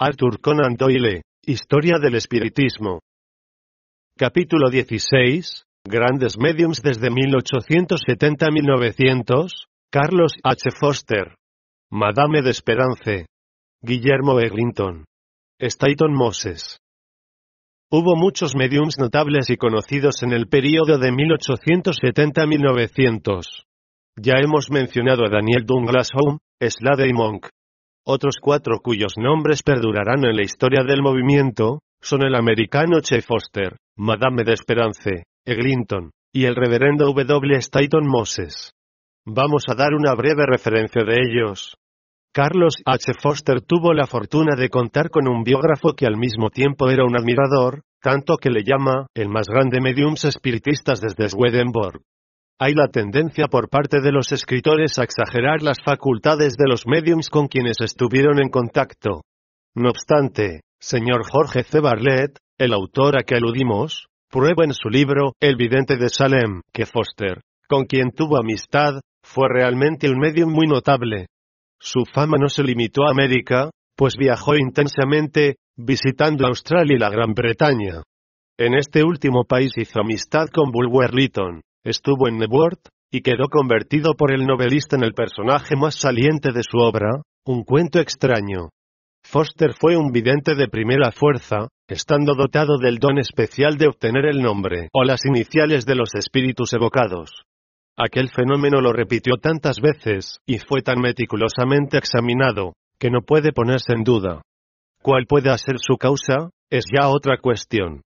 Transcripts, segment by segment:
Arthur Conan Doyle, Historia del Espiritismo. Capítulo 16. Grandes Mediums desde 1870 a 1900. Carlos H. Foster. Madame de Esperance. Guillermo Eglinton. Staton Moses. Hubo muchos mediums notables y conocidos en el período de 1870 a 1900. Ya hemos mencionado a Daniel Douglas Home, Slade y Monk. Otros cuatro cuyos nombres perdurarán en la historia del movimiento, son el americano Che Foster, Madame de Esperance, Eglinton, y el reverendo W. Staton Moses. Vamos a dar una breve referencia de ellos. Carlos H. Foster tuvo la fortuna de contar con un biógrafo que al mismo tiempo era un admirador, tanto que le llama el más grande mediums espiritistas desde Swedenborg. Hay la tendencia por parte de los escritores a exagerar las facultades de los mediums con quienes estuvieron en contacto. No obstante, señor Jorge C. Barlett, el autor a que aludimos, prueba en su libro El vidente de Salem que Foster, con quien tuvo amistad, fue realmente un medium muy notable. Su fama no se limitó a América, pues viajó intensamente, visitando Australia y la Gran Bretaña. En este último país hizo amistad con Bulwer Lytton, estuvo en Nebworth, y quedó convertido por el novelista en el personaje más saliente de su obra, un cuento extraño. Foster fue un vidente de primera fuerza, estando dotado del don especial de obtener el nombre o las iniciales de los espíritus evocados. Aquel fenómeno lo repitió tantas veces, y fue tan meticulosamente examinado, que no puede ponerse en duda. ¿Cuál pueda ser su causa? Es ya otra cuestión.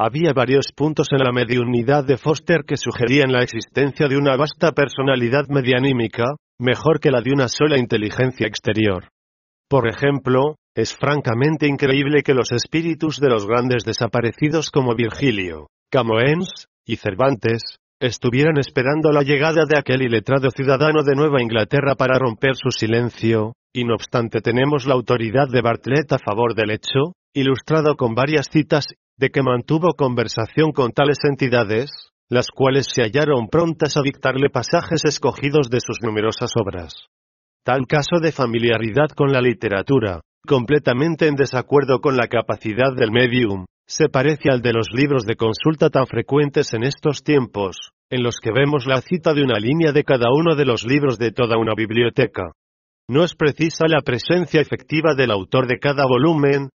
Había varios puntos en la mediunidad de Foster que sugerían la existencia de una vasta personalidad medianímica, mejor que la de una sola inteligencia exterior. Por ejemplo, es francamente increíble que los espíritus de los grandes desaparecidos como Virgilio, Camoens y Cervantes, estuvieran esperando la llegada de aquel iletrado ciudadano de Nueva Inglaterra para romper su silencio, y no obstante tenemos la autoridad de Bartlett a favor del hecho, ilustrado con varias citas de que mantuvo conversación con tales entidades, las cuales se hallaron prontas a dictarle pasajes escogidos de sus numerosas obras. Tal caso de familiaridad con la literatura, completamente en desacuerdo con la capacidad del medium, se parece al de los libros de consulta tan frecuentes en estos tiempos, en los que vemos la cita de una línea de cada uno de los libros de toda una biblioteca. No es precisa la presencia efectiva del autor de cada volumen,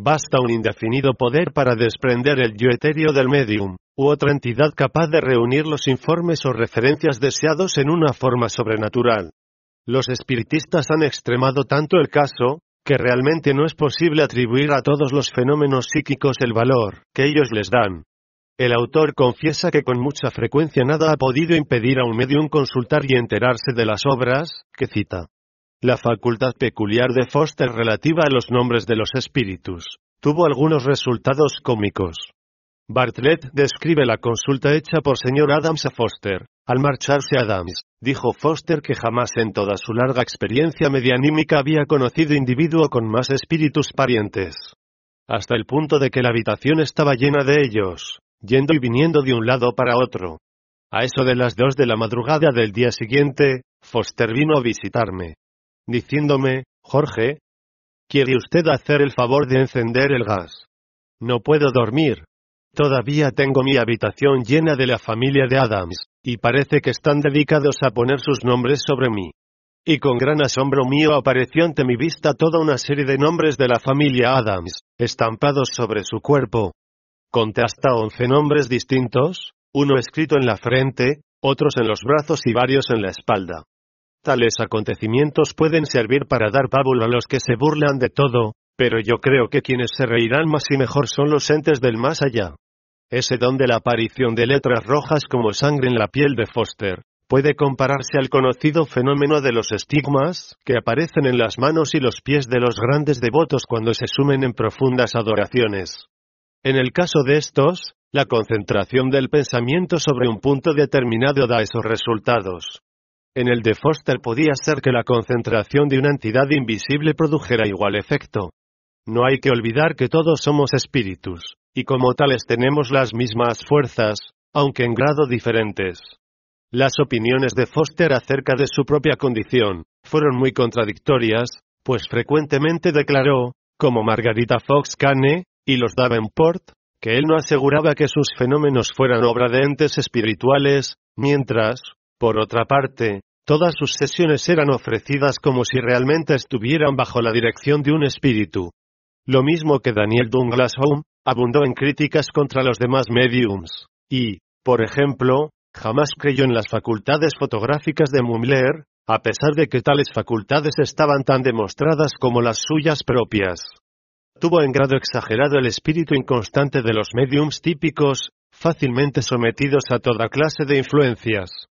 Basta un indefinido poder para desprender el yo etéreo del medium, u otra entidad capaz de reunir los informes o referencias deseados en una forma sobrenatural. Los espiritistas han extremado tanto el caso, que realmente no es posible atribuir a todos los fenómenos psíquicos el valor que ellos les dan. El autor confiesa que con mucha frecuencia nada ha podido impedir a un medium consultar y enterarse de las obras, que cita. La facultad peculiar de Foster relativa a los nombres de los espíritus tuvo algunos resultados cómicos. Bartlett describe la consulta hecha por señor Adams a Foster. Al marcharse Adams, dijo Foster que jamás en toda su larga experiencia medianímica había conocido individuo con más espíritus parientes. Hasta el punto de que la habitación estaba llena de ellos, yendo y viniendo de un lado para otro. A eso de las dos de la madrugada del día siguiente, Foster vino a visitarme diciéndome, Jorge, ¿quiere usted hacer el favor de encender el gas? No puedo dormir. Todavía tengo mi habitación llena de la familia de Adams, y parece que están dedicados a poner sus nombres sobre mí. Y con gran asombro mío apareció ante mi vista toda una serie de nombres de la familia Adams, estampados sobre su cuerpo. Conté hasta once nombres distintos, uno escrito en la frente, otros en los brazos y varios en la espalda. Tales acontecimientos pueden servir para dar pábulo a los que se burlan de todo, pero yo creo que quienes se reirán más y mejor son los entes del más allá. Ese don de la aparición de letras rojas como sangre en la piel de Foster, puede compararse al conocido fenómeno de los estigmas, que aparecen en las manos y los pies de los grandes devotos cuando se sumen en profundas adoraciones. En el caso de estos, la concentración del pensamiento sobre un punto determinado da esos resultados. En el de Foster podía ser que la concentración de una entidad invisible produjera igual efecto. No hay que olvidar que todos somos espíritus, y como tales tenemos las mismas fuerzas, aunque en grado diferentes. Las opiniones de Foster acerca de su propia condición fueron muy contradictorias, pues frecuentemente declaró, como Margarita Fox Cane y los Davenport, que él no aseguraba que sus fenómenos fueran obra de entes espirituales, mientras, por otra parte, todas sus sesiones eran ofrecidas como si realmente estuvieran bajo la dirección de un espíritu. Lo mismo que Daniel Douglas Home, abundó en críticas contra los demás mediums, y, por ejemplo, jamás creyó en las facultades fotográficas de Mumler, a pesar de que tales facultades estaban tan demostradas como las suyas propias. Tuvo en grado exagerado el espíritu inconstante de los mediums típicos, fácilmente sometidos a toda clase de influencias.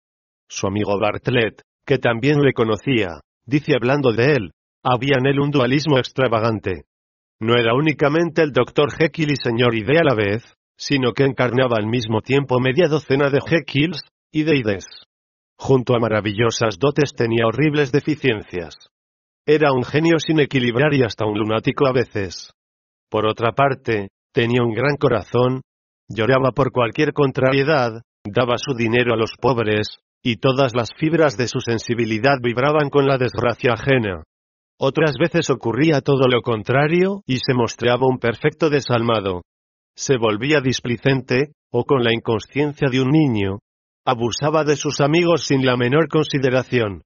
Su amigo Bartlett, que también le conocía, dice hablando de él, había en él un dualismo extravagante. No era únicamente el doctor Jekyll y señor Ide a la vez, sino que encarnaba al mismo tiempo media docena de Jekylls y de Ides. Junto a maravillosas dotes tenía horribles deficiencias. Era un genio sin equilibrar y hasta un lunático a veces. Por otra parte, tenía un gran corazón, lloraba por cualquier contrariedad, daba su dinero a los pobres, y todas las fibras de su sensibilidad vibraban con la desgracia ajena. Otras veces ocurría todo lo contrario, y se mostraba un perfecto desalmado. Se volvía displicente, o con la inconsciencia de un niño. Abusaba de sus amigos sin la menor consideración.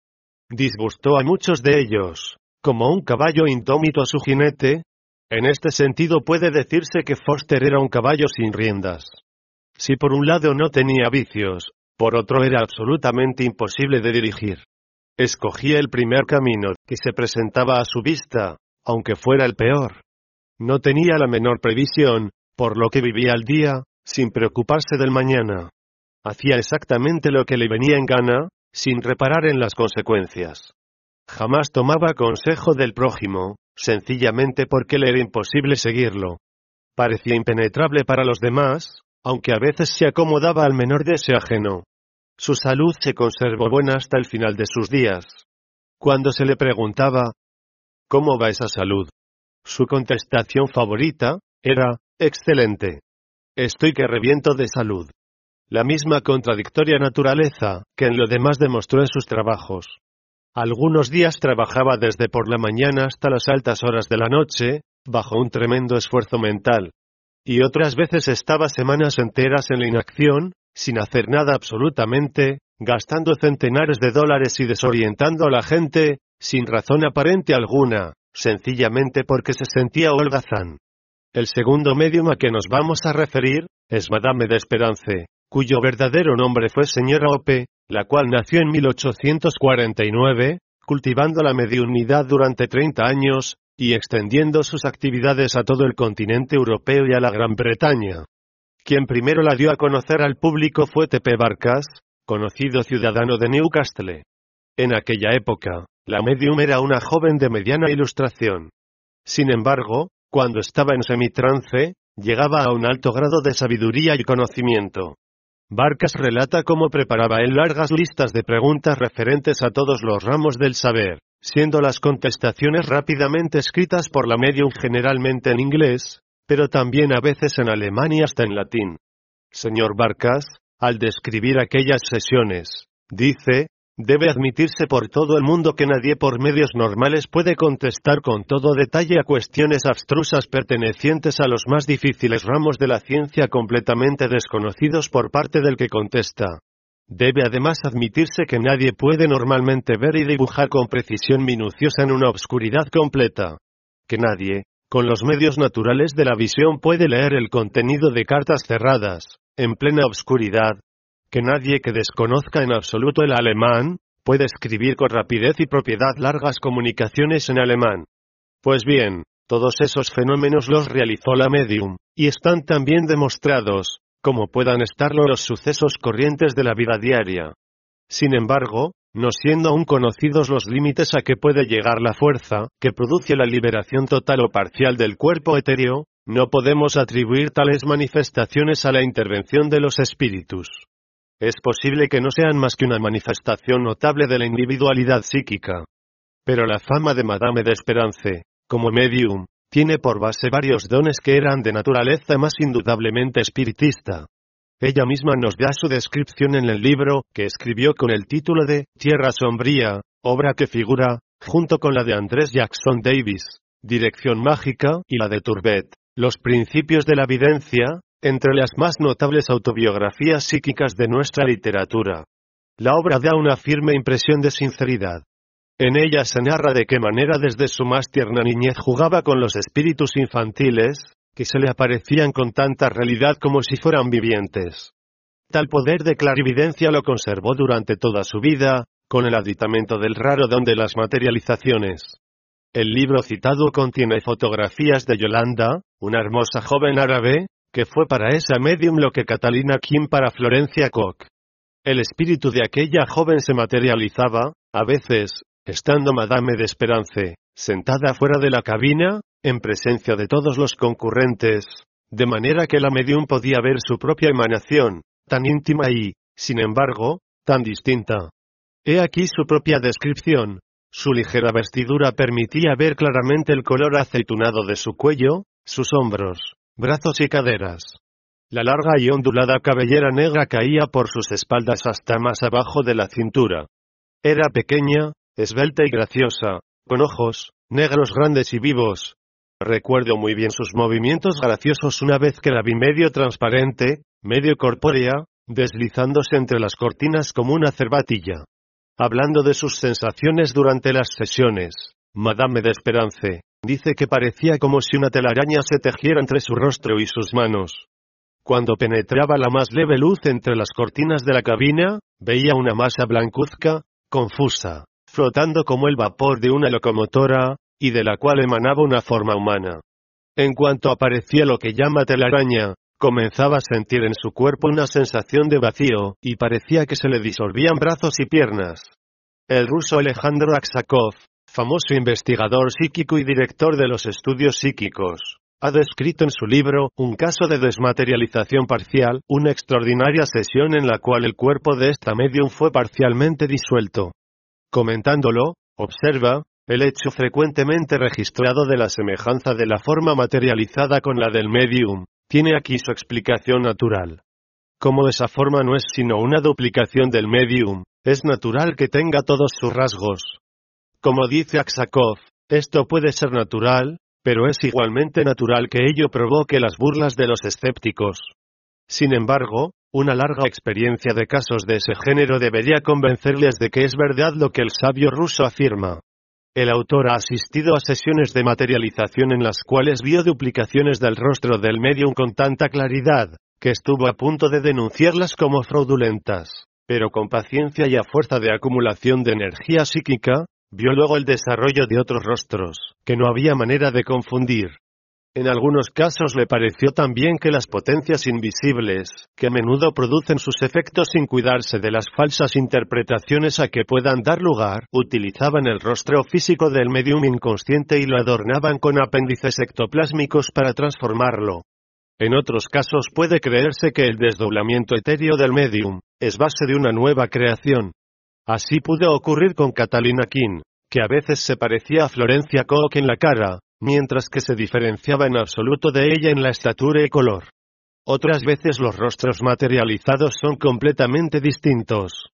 Disgustó a muchos de ellos, como un caballo indómito a su jinete. En este sentido puede decirse que Foster era un caballo sin riendas. Si por un lado no tenía vicios, por otro era absolutamente imposible de dirigir. Escogía el primer camino que se presentaba a su vista, aunque fuera el peor. No tenía la menor previsión, por lo que vivía al día, sin preocuparse del mañana. Hacía exactamente lo que le venía en gana, sin reparar en las consecuencias. Jamás tomaba consejo del prójimo, sencillamente porque le era imposible seguirlo. Parecía impenetrable para los demás, aunque a veces se acomodaba al menor deseo ajeno. Su salud se conservó buena hasta el final de sus días. Cuando se le preguntaba, ¿Cómo va esa salud? Su contestación favorita, era, Excelente. Estoy que reviento de salud. La misma contradictoria naturaleza que en lo demás demostró en sus trabajos. Algunos días trabajaba desde por la mañana hasta las altas horas de la noche, bajo un tremendo esfuerzo mental. Y otras veces estaba semanas enteras en la inacción, sin hacer nada absolutamente, gastando centenares de dólares y desorientando a la gente, sin razón aparente alguna, sencillamente porque se sentía holgazán. El segundo medium a que nos vamos a referir, es Madame de Esperance, cuyo verdadero nombre fue señora Ope, la cual nació en 1849, cultivando la mediunidad durante 30 años, y extendiendo sus actividades a todo el continente europeo y a la Gran Bretaña. Quien primero la dio a conocer al público fue Tepe Barcas, conocido ciudadano de Newcastle. En aquella época, la medium era una joven de mediana ilustración. Sin embargo, cuando estaba en semitrance, llegaba a un alto grado de sabiduría y conocimiento. Barcas relata cómo preparaba él largas listas de preguntas referentes a todos los ramos del saber, siendo las contestaciones rápidamente escritas por la medium generalmente en inglés, pero también a veces en alemán y hasta en latín. Señor Barcas, al describir aquellas sesiones, dice, Debe admitirse por todo el mundo que nadie por medios normales puede contestar con todo detalle a cuestiones abstrusas pertenecientes a los más difíciles ramos de la ciencia completamente desconocidos por parte del que contesta. Debe además admitirse que nadie puede normalmente ver y dibujar con precisión minuciosa en una obscuridad completa. Que nadie, con los medios naturales de la visión puede leer el contenido de cartas cerradas, en plena obscuridad, que nadie que desconozca en absoluto el alemán, puede escribir con rapidez y propiedad largas comunicaciones en alemán. Pues bien, todos esos fenómenos los realizó la medium, y están también demostrados, como puedan estarlo los sucesos corrientes de la vida diaria. Sin embargo, no siendo aún conocidos los límites a que puede llegar la fuerza, que produce la liberación total o parcial del cuerpo etéreo, no podemos atribuir tales manifestaciones a la intervención de los espíritus. Es posible que no sean más que una manifestación notable de la individualidad psíquica. Pero la fama de Madame de Esperance, como medium, tiene por base varios dones que eran de naturaleza más indudablemente espiritista. Ella misma nos da su descripción en el libro, que escribió con el título de Tierra Sombría, obra que figura, junto con la de Andrés Jackson Davis, Dirección Mágica, y la de Turbet, Los Principios de la Evidencia, entre las más notables autobiografías psíquicas de nuestra literatura. La obra da una firme impresión de sinceridad. En ella se narra de qué manera desde su más tierna niñez jugaba con los espíritus infantiles, que se le aparecían con tanta realidad como si fueran vivientes. Tal poder de clarividencia lo conservó durante toda su vida, con el aditamento del raro don de las materializaciones. El libro citado contiene fotografías de Yolanda, una hermosa joven árabe, que fue para esa medium lo que Catalina Kim para Florencia Koch. El espíritu de aquella joven se materializaba, a veces, estando Madame de Esperance, sentada fuera de la cabina, en presencia de todos los concurrentes, de manera que la medium podía ver su propia emanación, tan íntima y, sin embargo, tan distinta. He aquí su propia descripción. Su ligera vestidura permitía ver claramente el color aceitunado de su cuello, sus hombros, brazos y caderas. La larga y ondulada cabellera negra caía por sus espaldas hasta más abajo de la cintura. Era pequeña, esbelta y graciosa, con ojos, negros grandes y vivos, Recuerdo muy bien sus movimientos graciosos una vez que la vi medio transparente, medio corpórea, deslizándose entre las cortinas como una cervatilla. Hablando de sus sensaciones durante las sesiones, Madame de Esperance, dice que parecía como si una telaraña se tejiera entre su rostro y sus manos. Cuando penetraba la más leve luz entre las cortinas de la cabina, veía una masa blancuzca, confusa, flotando como el vapor de una locomotora, y de la cual emanaba una forma humana. En cuanto aparecía lo que llama telaraña, comenzaba a sentir en su cuerpo una sensación de vacío, y parecía que se le disolvían brazos y piernas. El ruso Alejandro Aksakov, famoso investigador psíquico y director de los estudios psíquicos, ha descrito en su libro Un caso de desmaterialización parcial, una extraordinaria sesión en la cual el cuerpo de esta medium fue parcialmente disuelto. Comentándolo, observa, el hecho frecuentemente registrado de la semejanza de la forma materializada con la del medium, tiene aquí su explicación natural. Como esa forma no es sino una duplicación del medium, es natural que tenga todos sus rasgos. Como dice Aksakov, esto puede ser natural, pero es igualmente natural que ello provoque las burlas de los escépticos. Sin embargo, una larga experiencia de casos de ese género debería convencerles de que es verdad lo que el sabio ruso afirma. El autor ha asistido a sesiones de materialización en las cuales vio duplicaciones del rostro del medium con tanta claridad, que estuvo a punto de denunciarlas como fraudulentas. Pero con paciencia y a fuerza de acumulación de energía psíquica, vio luego el desarrollo de otros rostros, que no había manera de confundir. En algunos casos le pareció también que las potencias invisibles, que a menudo producen sus efectos sin cuidarse de las falsas interpretaciones a que puedan dar lugar, utilizaban el rostro físico del medium inconsciente y lo adornaban con apéndices ectoplásmicos para transformarlo. En otros casos puede creerse que el desdoblamiento etéreo del medium es base de una nueva creación. Así pudo ocurrir con Catalina King, que a veces se parecía a Florencia Koch en la cara, mientras que se diferenciaba en absoluto de ella en la estatura y color. Otras veces los rostros materializados son completamente distintos.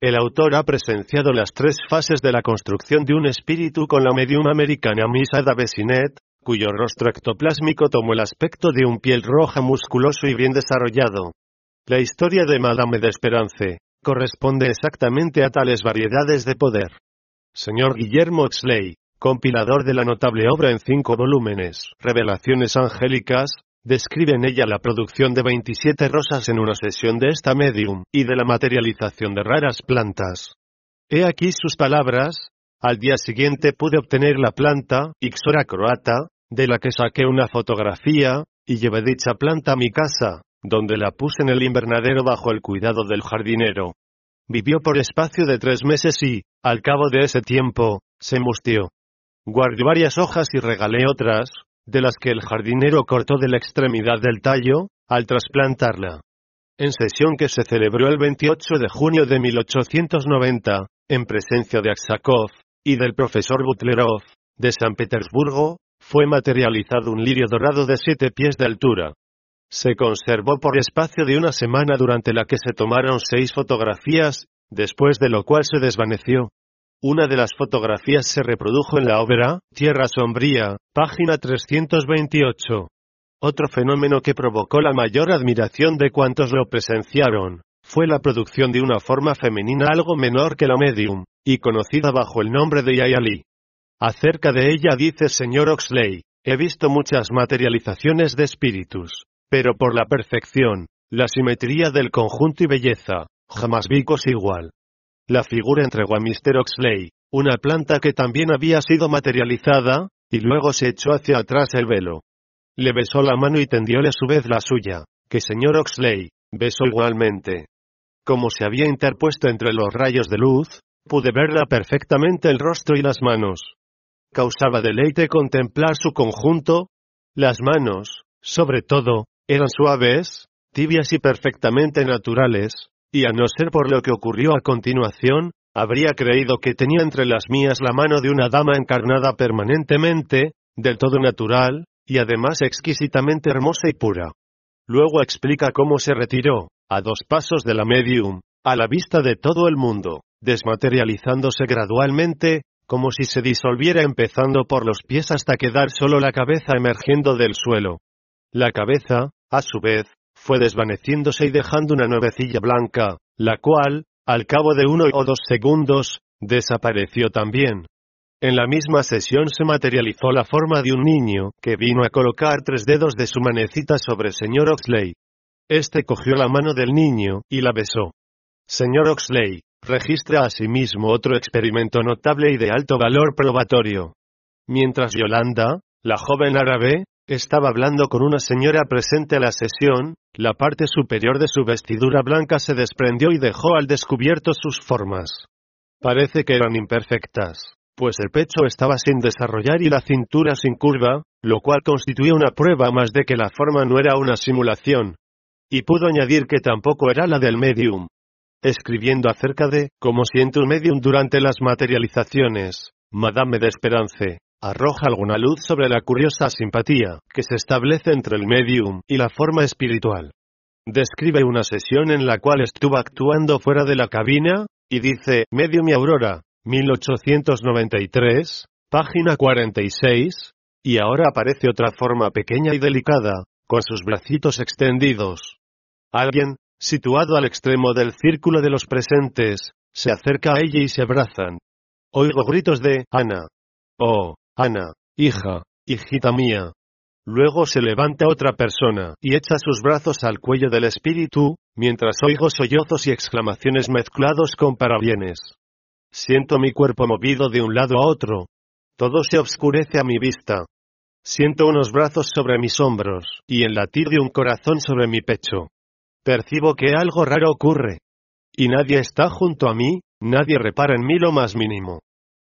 El autor ha presenciado las tres fases de la construcción de un espíritu con la medium americana Misada Besinet, cuyo rostro ectoplásmico tomó el aspecto de un piel roja musculoso y bien desarrollado. La historia de Madame de Esperance corresponde exactamente a tales variedades de poder. Señor Guillermo Exley, compilador de la notable obra en cinco volúmenes, Revelaciones Angélicas, describe en ella la producción de 27 rosas en una sesión de esta medium, y de la materialización de raras plantas. He aquí sus palabras, al día siguiente pude obtener la planta, Ixora croata, de la que saqué una fotografía, y llevé dicha planta a mi casa, donde la puse en el invernadero bajo el cuidado del jardinero. Vivió por espacio de tres meses y, al cabo de ese tiempo, se mustió. Guardé varias hojas y regalé otras, de las que el jardinero cortó de la extremidad del tallo, al trasplantarla. En sesión que se celebró el 28 de junio de 1890, en presencia de Aksakov, y del profesor Butlerov, de San Petersburgo, fue materializado un lirio dorado de siete pies de altura. Se conservó por espacio de una semana durante la que se tomaron seis fotografías, después de lo cual se desvaneció. Una de las fotografías se reprodujo en la obra, Tierra Sombría, página 328. Otro fenómeno que provocó la mayor admiración de cuantos lo presenciaron, fue la producción de una forma femenina algo menor que la medium, y conocida bajo el nombre de Yayali. Acerca de ella dice señor Oxley, he visto muchas materializaciones de espíritus, pero por la perfección, la simetría del conjunto y belleza, jamás vi cosa igual. La figura entregó a Mr. Oxley, una planta que también había sido materializada, y luego se echó hacia atrás el velo. Le besó la mano y tendióle a su vez la suya, que señor Oxley, besó igualmente. Como se había interpuesto entre los rayos de luz, pude verla perfectamente el rostro y las manos. Causaba deleite contemplar su conjunto. Las manos, sobre todo, eran suaves, tibias y perfectamente naturales, y a no ser por lo que ocurrió a continuación, habría creído que tenía entre las mías la mano de una dama encarnada permanentemente, del todo natural, y además exquisitamente hermosa y pura. Luego explica cómo se retiró, a dos pasos de la medium, a la vista de todo el mundo, desmaterializándose gradualmente, como si se disolviera empezando por los pies hasta quedar solo la cabeza emergiendo del suelo. La cabeza, a su vez, fue desvaneciéndose y dejando una nuevecilla blanca, la cual, al cabo de uno o dos segundos, desapareció también. En la misma sesión se materializó la forma de un niño, que vino a colocar tres dedos de su manecita sobre señor Oxley. Este cogió la mano del niño, y la besó. Señor Oxley, registra asimismo otro experimento notable y de alto valor probatorio. Mientras Yolanda, la joven árabe, estaba hablando con una señora presente a la sesión, la parte superior de su vestidura blanca se desprendió y dejó al descubierto sus formas. Parece que eran imperfectas, pues el pecho estaba sin desarrollar y la cintura sin curva, lo cual constituía una prueba más de que la forma no era una simulación, y pudo añadir que tampoco era la del medium. Escribiendo acerca de cómo siente un medium durante las materializaciones, Madame de Esperance arroja alguna luz sobre la curiosa simpatía que se establece entre el medium y la forma espiritual. Describe una sesión en la cual estuvo actuando fuera de la cabina, y dice, Medium y Aurora, 1893, página 46, y ahora aparece otra forma pequeña y delicada, con sus bracitos extendidos. Alguien, situado al extremo del círculo de los presentes, se acerca a ella y se abrazan. Oigo gritos de Ana. Oh, Ana, hija, hijita mía. Luego se levanta otra persona y echa sus brazos al cuello del espíritu, mientras oigo sollozos y exclamaciones mezclados con parabienes. Siento mi cuerpo movido de un lado a otro. Todo se obscurece a mi vista. Siento unos brazos sobre mis hombros, y el latir de un corazón sobre mi pecho. Percibo que algo raro ocurre. Y nadie está junto a mí, nadie repara en mí lo más mínimo.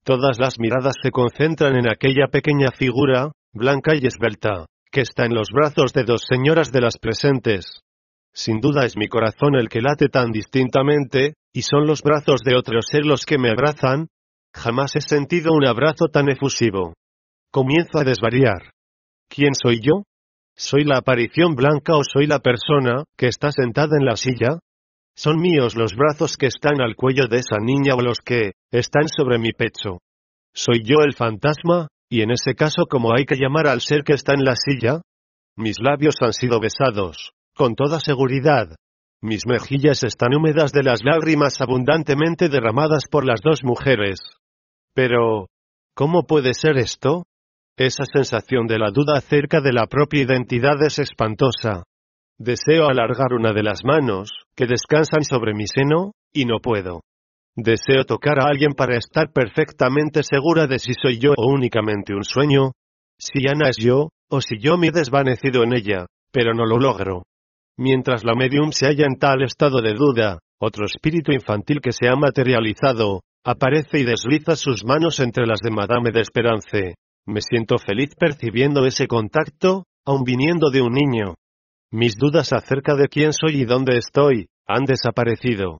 Todas las miradas se concentran en aquella pequeña figura, blanca y esbelta, que está en los brazos de dos señoras de las presentes. Sin duda es mi corazón el que late tan distintamente, y son los brazos de otros ser los que me abrazan. Jamás he sentido un abrazo tan efusivo. Comienzo a desvariar. ¿Quién soy yo? ¿Soy la aparición blanca o soy la persona que está sentada en la silla? ¿Son míos los brazos que están al cuello de esa niña o los que están sobre mi pecho? ¿Soy yo el fantasma? Y en ese caso, ¿cómo hay que llamar al ser que está en la silla? Mis labios han sido besados, con toda seguridad. Mis mejillas están húmedas de las lágrimas abundantemente derramadas por las dos mujeres. Pero, ¿cómo puede ser esto? Esa sensación de la duda acerca de la propia identidad es espantosa. Deseo alargar una de las manos, que descansan sobre mi seno, y no puedo. Deseo tocar a alguien para estar perfectamente segura de si soy yo o únicamente un sueño, si Ana es yo, o si yo me he desvanecido en ella, pero no lo logro. Mientras la medium se halla en tal estado de duda, Otro espíritu infantil que se ha materializado, aparece y desliza sus manos entre las de Madame de Esperance. Me siento feliz percibiendo ese contacto, aun viniendo de un niño. Mis dudas acerca de quién soy y dónde estoy, han desaparecido.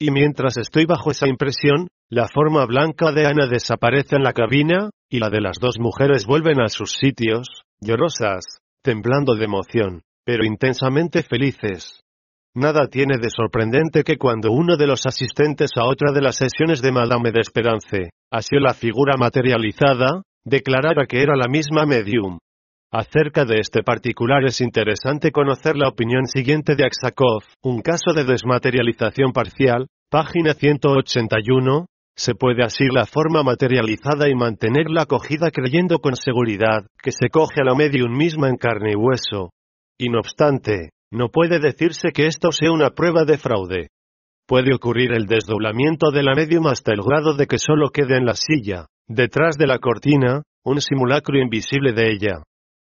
Y mientras estoy bajo esa impresión, la forma blanca de Ana desaparece en la cabina, y la de las dos mujeres vuelven a sus sitios, llorosas, temblando de emoción, pero intensamente felices. Nada tiene de sorprendente que cuando uno de los asistentes a otra de las sesiones de Madame de Esperance, así la figura materializada, declarara que era la misma medium. Acerca de este particular es interesante conocer la opinión siguiente de Aksakov, un caso de desmaterialización parcial, página 181, se puede asir la forma materializada y mantenerla acogida creyendo con seguridad que se coge a la medium misma en carne y hueso. Y no obstante, no puede decirse que esto sea una prueba de fraude. Puede ocurrir el desdoblamiento de la medium hasta el grado de que solo quede en la silla, detrás de la cortina, un simulacro invisible de ella.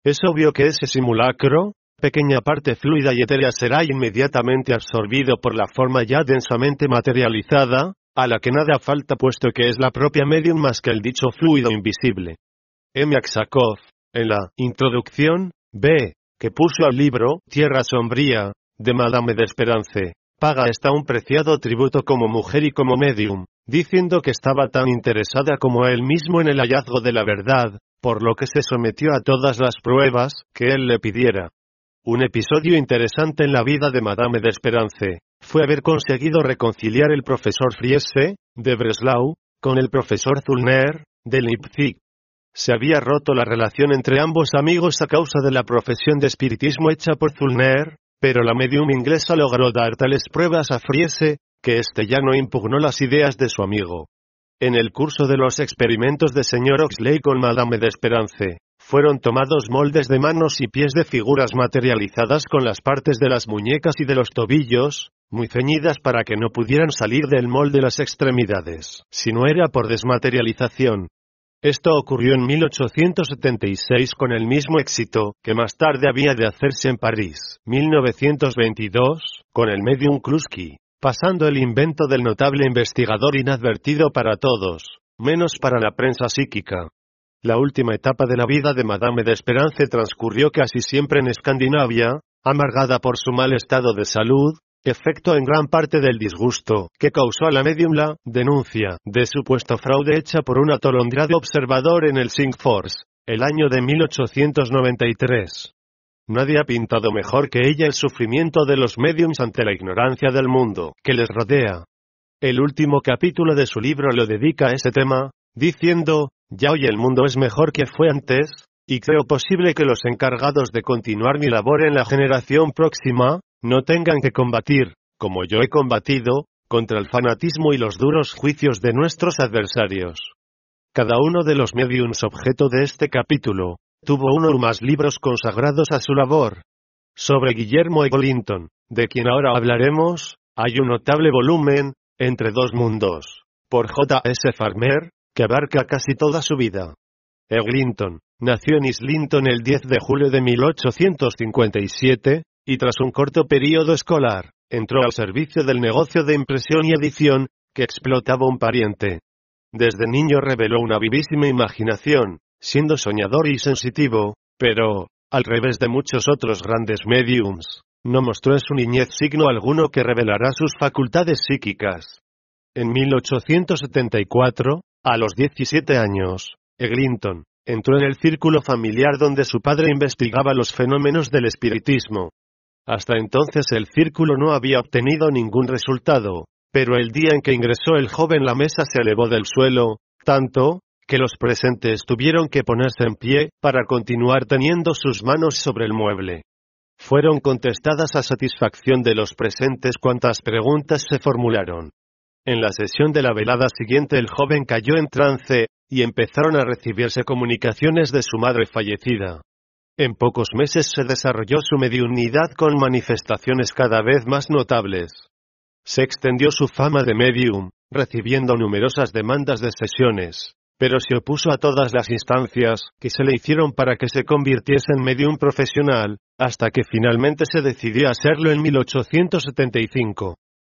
Es obvio que ese simulacro, pequeña parte fluida y etérea será inmediatamente absorbido por la forma ya densamente materializada, a la que nada falta puesto que es la propia medium más que el dicho fluido invisible. M. Aksakov, en la introducción, B, que puso al libro Tierra Sombría, de Madame de Esperance, paga esta un preciado tributo como mujer y como medium, diciendo que estaba tan interesada como él mismo en el hallazgo de la verdad, por lo que se sometió a todas las pruebas que él le pidiera. Un episodio interesante en la vida de Madame de Esperance, fue haber conseguido reconciliar el profesor Friese, de Breslau, con el profesor Zulner, de Leipzig. Se había roto la relación entre ambos amigos a causa de la profesión de espiritismo hecha por Zulner, pero la medium inglesa logró dar tales pruebas a Friese, que éste ya no impugnó las ideas de su amigo. En el curso de los experimentos de señor Oxley con Madame de Esperance, fueron tomados moldes de manos y pies de figuras materializadas con las partes de las muñecas y de los tobillos, muy ceñidas para que no pudieran salir del molde las extremidades, si no era por desmaterialización. Esto ocurrió en 1876 con el mismo éxito que más tarde había de hacerse en París, 1922, con el medium Kluski pasando el invento del notable investigador inadvertido para todos, menos para la prensa psíquica. La última etapa de la vida de Madame de Esperance transcurrió casi siempre en Escandinavia, amargada por su mal estado de salud, efecto en gran parte del disgusto que causó a la medium la denuncia de supuesto fraude hecha por un atolondrado observador en el Force, el año de 1893. Nadie ha pintado mejor que ella el sufrimiento de los mediums ante la ignorancia del mundo que les rodea. El último capítulo de su libro lo dedica a ese tema, diciendo, ya hoy el mundo es mejor que fue antes, y creo posible que los encargados de continuar mi labor en la generación próxima, no tengan que combatir, como yo he combatido, contra el fanatismo y los duros juicios de nuestros adversarios. Cada uno de los mediums objeto de este capítulo, tuvo uno o más libros consagrados a su labor. Sobre Guillermo Eglinton, de quien ahora hablaremos, hay un notable volumen, Entre dos mundos, por J. S. Farmer, que abarca casi toda su vida. Eglinton, nació en Islington el 10 de julio de 1857, y tras un corto periodo escolar, entró al servicio del negocio de impresión y edición, que explotaba un pariente. Desde niño reveló una vivísima imaginación, siendo soñador y sensitivo, pero, al revés de muchos otros grandes mediums, no mostró en su niñez signo alguno que revelará sus facultades psíquicas. En 1874, a los 17 años, Eglinton entró en el círculo familiar donde su padre investigaba los fenómenos del espiritismo. Hasta entonces el círculo no había obtenido ningún resultado, pero el día en que ingresó el joven la mesa se elevó del suelo, tanto, que los presentes tuvieron que ponerse en pie, para continuar teniendo sus manos sobre el mueble. Fueron contestadas a satisfacción de los presentes cuantas preguntas se formularon. En la sesión de la velada siguiente el joven cayó en trance, y empezaron a recibirse comunicaciones de su madre fallecida. En pocos meses se desarrolló su mediunidad con manifestaciones cada vez más notables. Se extendió su fama de medium, recibiendo numerosas demandas de sesiones, pero se opuso a todas las instancias que se le hicieron para que se convirtiese en medium profesional, hasta que finalmente se decidió a serlo en 1875.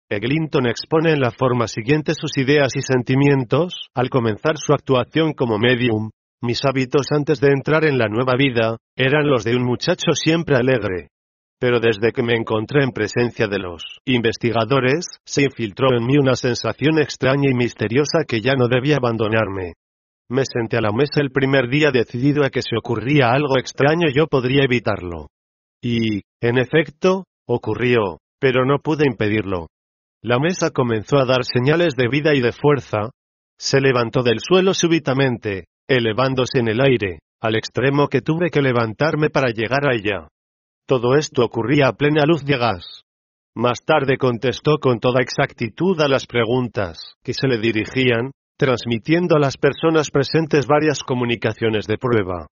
Eglinton expone en la forma siguiente sus ideas y sentimientos al comenzar su actuación como medium. Mis hábitos antes de entrar en la nueva vida eran los de un muchacho siempre alegre. Pero desde que me encontré en presencia de los investigadores, se infiltró en mí una sensación extraña y misteriosa que ya no debía abandonarme. Me senté a la mesa el primer día decidido a que si ocurría algo extraño yo podría evitarlo. Y, en efecto, ocurrió, pero no pude impedirlo. La mesa comenzó a dar señales de vida y de fuerza. Se levantó del suelo súbitamente, elevándose en el aire, al extremo que tuve que levantarme para llegar a ella. Todo esto ocurría a plena luz de gas. Más tarde contestó con toda exactitud a las preguntas que se le dirigían, transmitiendo a las personas presentes varias comunicaciones de prueba.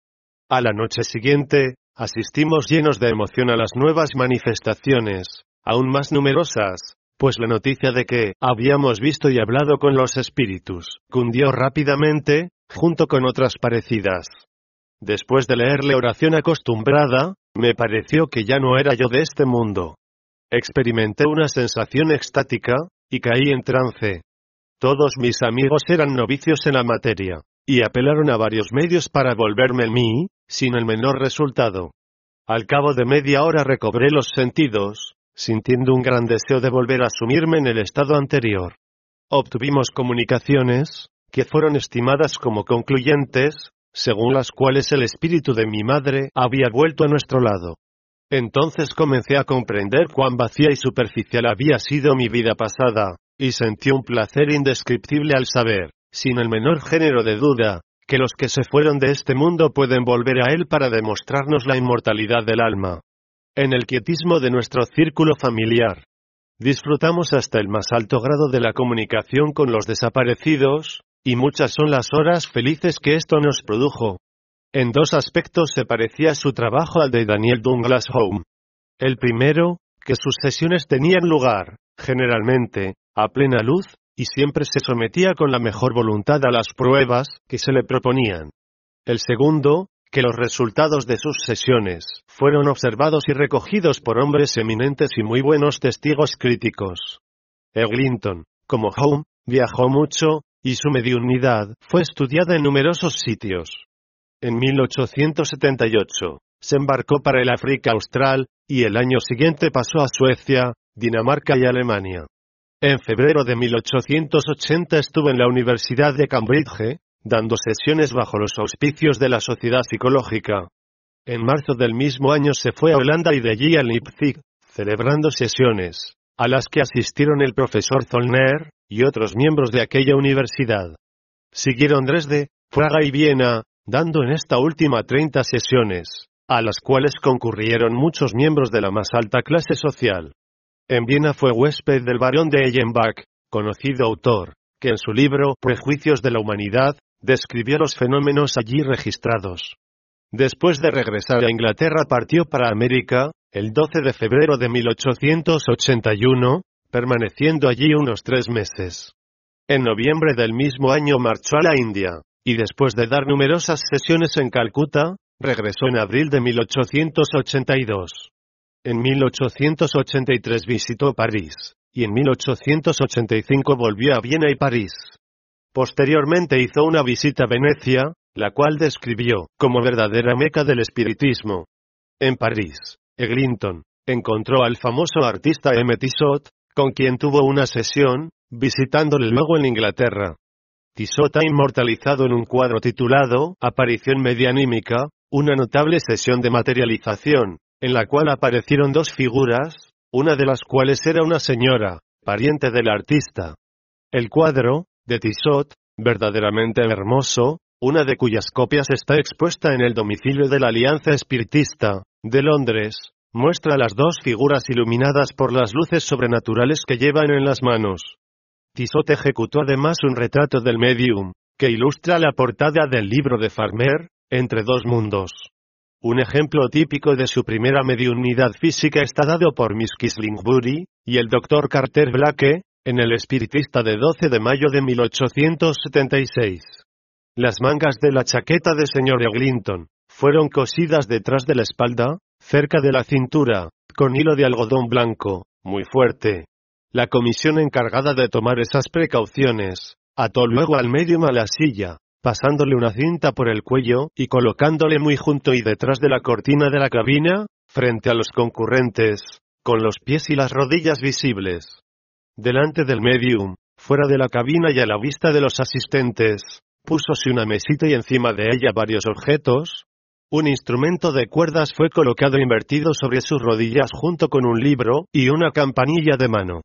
A la noche siguiente, asistimos llenos de emoción a las nuevas manifestaciones, aún más numerosas, pues la noticia de que habíamos visto y hablado con los espíritus cundió rápidamente, junto con otras parecidas. Después de leer la oración acostumbrada, me pareció que ya no era yo de este mundo. Experimenté una sensación extática, y caí en trance. Todos mis amigos eran novicios en la materia, y apelaron a varios medios para volverme en mí, sin el menor resultado. Al cabo de media hora recobré los sentidos, sintiendo un gran deseo de volver a sumirme en el estado anterior. Obtuvimos comunicaciones, que fueron estimadas como concluyentes, según las cuales el espíritu de mi madre había vuelto a nuestro lado. Entonces comencé a comprender cuán vacía y superficial había sido mi vida pasada, y sentí un placer indescriptible al saber, sin el menor género de duda, que los que se fueron de este mundo pueden volver a él para demostrarnos la inmortalidad del alma. En el quietismo de nuestro círculo familiar, disfrutamos hasta el más alto grado de la comunicación con los desaparecidos, y muchas son las horas felices que esto nos produjo. En dos aspectos se parecía su trabajo al de Daniel Douglas Home. El primero, que sus sesiones tenían lugar, generalmente, a plena luz, y siempre se sometía con la mejor voluntad a las pruebas que se le proponían. El segundo, que los resultados de sus sesiones fueron observados y recogidos por hombres eminentes y muy buenos testigos críticos. Eglinton, como Home, viajó mucho, y su mediunidad fue estudiada en numerosos sitios. En 1878, se embarcó para el África Austral, y el año siguiente pasó a Suecia, Dinamarca y Alemania. En febrero de 1880 estuvo en la Universidad de Cambridge, dando sesiones bajo los auspicios de la Sociedad Psicológica. En marzo del mismo año se fue a Holanda y de allí a Leipzig, celebrando sesiones, a las que asistieron el profesor Zollner, y otros miembros de aquella universidad. Siguieron Dresde, Praga y Viena, dando en esta última 30 sesiones, a las cuales concurrieron muchos miembros de la más alta clase social. En Viena fue huésped del barón de Eyenbach, conocido autor, que en su libro Prejuicios de la Humanidad, describió los fenómenos allí registrados. Después de regresar a Inglaterra partió para América, el 12 de febrero de 1881, permaneciendo allí unos tres meses. En noviembre del mismo año marchó a la India, y después de dar numerosas sesiones en Calcuta, regresó en abril de 1882. En 1883 visitó París, y en 1885 volvió a Viena y París. Posteriormente hizo una visita a Venecia, la cual describió como verdadera meca del espiritismo. En París, Eglinton encontró al famoso artista M. Tissot, con quien tuvo una sesión, visitándole luego en Inglaterra. Tissot ha inmortalizado en un cuadro titulado Aparición medianímica, una notable sesión de materialización, en la cual aparecieron dos figuras, una de las cuales era una señora, pariente del artista. El cuadro, de Tissot, verdaderamente hermoso, una de cuyas copias está expuesta en el domicilio de la Alianza Espiritista, de Londres, muestra las dos figuras iluminadas por las luces sobrenaturales que llevan en las manos. Tissot ejecutó además un retrato del medium, que ilustra la portada del libro de Farmer, Entre dos mundos. Un ejemplo típico de su primera mediunidad física está dado por Miss Kislingbury, y el Dr. Carter Blake, en El Espiritista de 12 de mayo de 1876. Las mangas de la chaqueta de señor Eglinton fueron cosidas detrás de la espalda, cerca de la cintura, con hilo de algodón blanco, muy fuerte. La comisión encargada de tomar esas precauciones, ató luego al medium a la silla, pasándole una cinta por el cuello y colocándole muy junto y detrás de la cortina de la cabina, frente a los concurrentes, con los pies y las rodillas visibles. Delante del medium, fuera de la cabina y a la vista de los asistentes, púsose una mesita y encima de ella varios objetos. Un instrumento de cuerdas fue colocado invertido sobre sus rodillas junto con un libro y una campanilla de mano.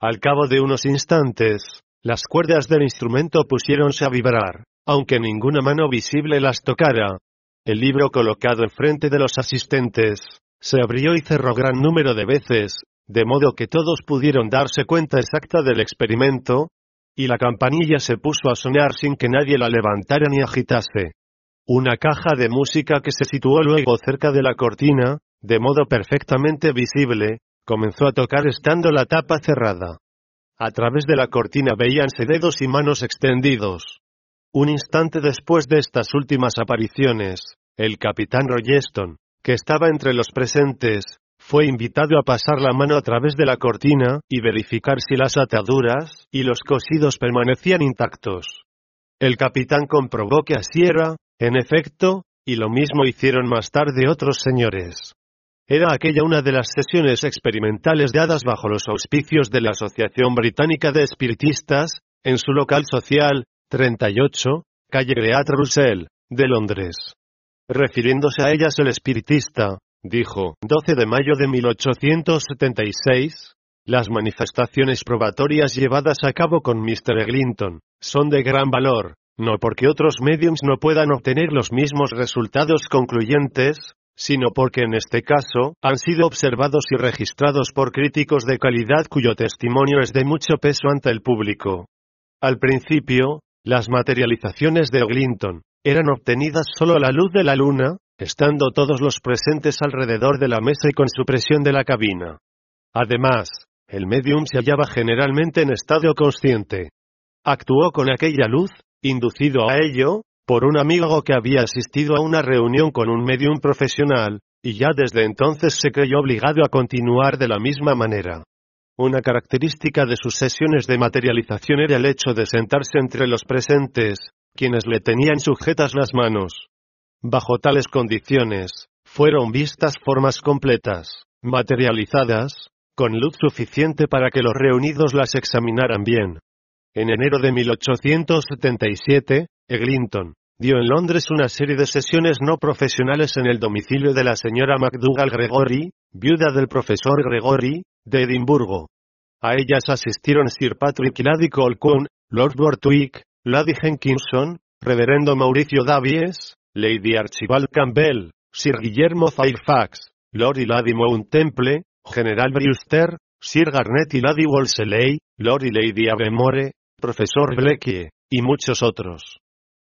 Al cabo de unos instantes, las cuerdas del instrumento pusiéronse a vibrar, aunque ninguna mano visible las tocara. El libro colocado enfrente de los asistentes, se abrió y cerró gran número de veces, de modo que todos pudieron darse cuenta exacta del experimento, y la campanilla se puso a sonar sin que nadie la levantara ni agitase. Una caja de música que se situó luego cerca de la cortina, de modo perfectamente visible, comenzó a tocar estando la tapa cerrada. A través de la cortina veíanse dedos y manos extendidos. Un instante después de estas últimas apariciones, el capitán Royeston, que estaba entre los presentes, fue invitado a pasar la mano a través de la cortina y verificar si las ataduras y los cosidos permanecían intactos. El capitán comprobó que así era, en efecto, y lo mismo hicieron más tarde otros señores. Era aquella una de las sesiones experimentales dadas bajo los auspicios de la Asociación Británica de Espiritistas, en su local social, 38, calle Great Russell, de Londres. Refiriéndose a ellas el espiritista, dijo, 12 de mayo de 1876, las manifestaciones probatorias llevadas a cabo con Mr. Eglinton, son de gran valor, no porque otros mediums no puedan obtener los mismos resultados concluyentes, sino porque en este caso, han sido observados y registrados por críticos de calidad cuyo testimonio es de mucho peso ante el público. Al principio, las materializaciones de Eglinton, eran obtenidas solo a la luz de la luna, estando todos los presentes alrededor de la mesa y con supresión de la cabina. Además, el medium se hallaba generalmente en estado consciente. Actuó con aquella luz, inducido a ello, por un amigo que había asistido a una reunión con un medium profesional, y ya desde entonces se creyó obligado a continuar de la misma manera. Una característica de sus sesiones de materialización era el hecho de sentarse entre los presentes, quienes le tenían sujetas las manos. Bajo tales condiciones, fueron vistas formas completas, materializadas, con luz suficiente para que los reunidos las examinaran bien. En enero de 1877, Eglinton dio en Londres una serie de sesiones no profesionales en el domicilio de la señora MacDougall Gregory, viuda del profesor Gregory, de Edimburgo. A ellas asistieron Sir Patrick y Lady Colquhoun, Lord Bortwick, Lady Jenkinson, Reverendo Mauricio Davies, Lady Archibald Campbell, Sir Guillermo Fairfax, Lord y Lady Mount Temple, General Brewster, Sir Garnet y Lady Wolseley, Lord y Lady Avemore, Profesor Blackie, y muchos otros.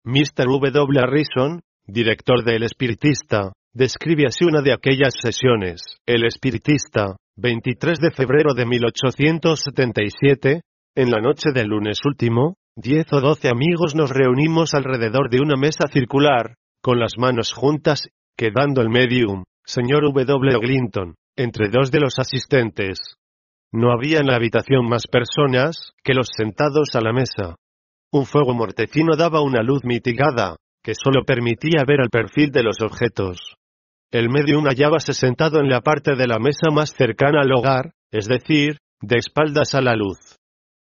Mr. W. Harrison, director de El Espiritista, describe así una de aquellas sesiones. El Espiritista, 23 de febrero de 1877, en la noche del lunes último, diez o doce amigos nos reunimos alrededor de una mesa circular, con las manos juntas, quedando el medium, señor W. Clinton, entre dos de los asistentes. No había en la habitación más personas que los sentados a la mesa. Un fuego mortecino daba una luz mitigada, que solo permitía ver el perfil de los objetos. El medium hallábase sentado en la parte de la mesa más cercana al hogar, es decir, de espaldas a la luz.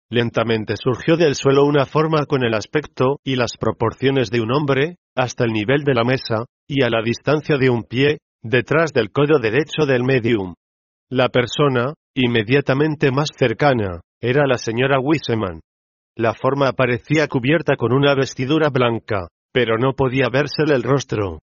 Lentamente surgió del suelo una forma con el aspecto y las proporciones de un hombre, hasta el nivel de la mesa, y a la distancia de un pie, detrás del codo derecho del medium. La persona, inmediatamente más cercana, era la señora Wiseman. La forma aparecía cubierta con una vestidura blanca, pero no podía vérsele el rostro.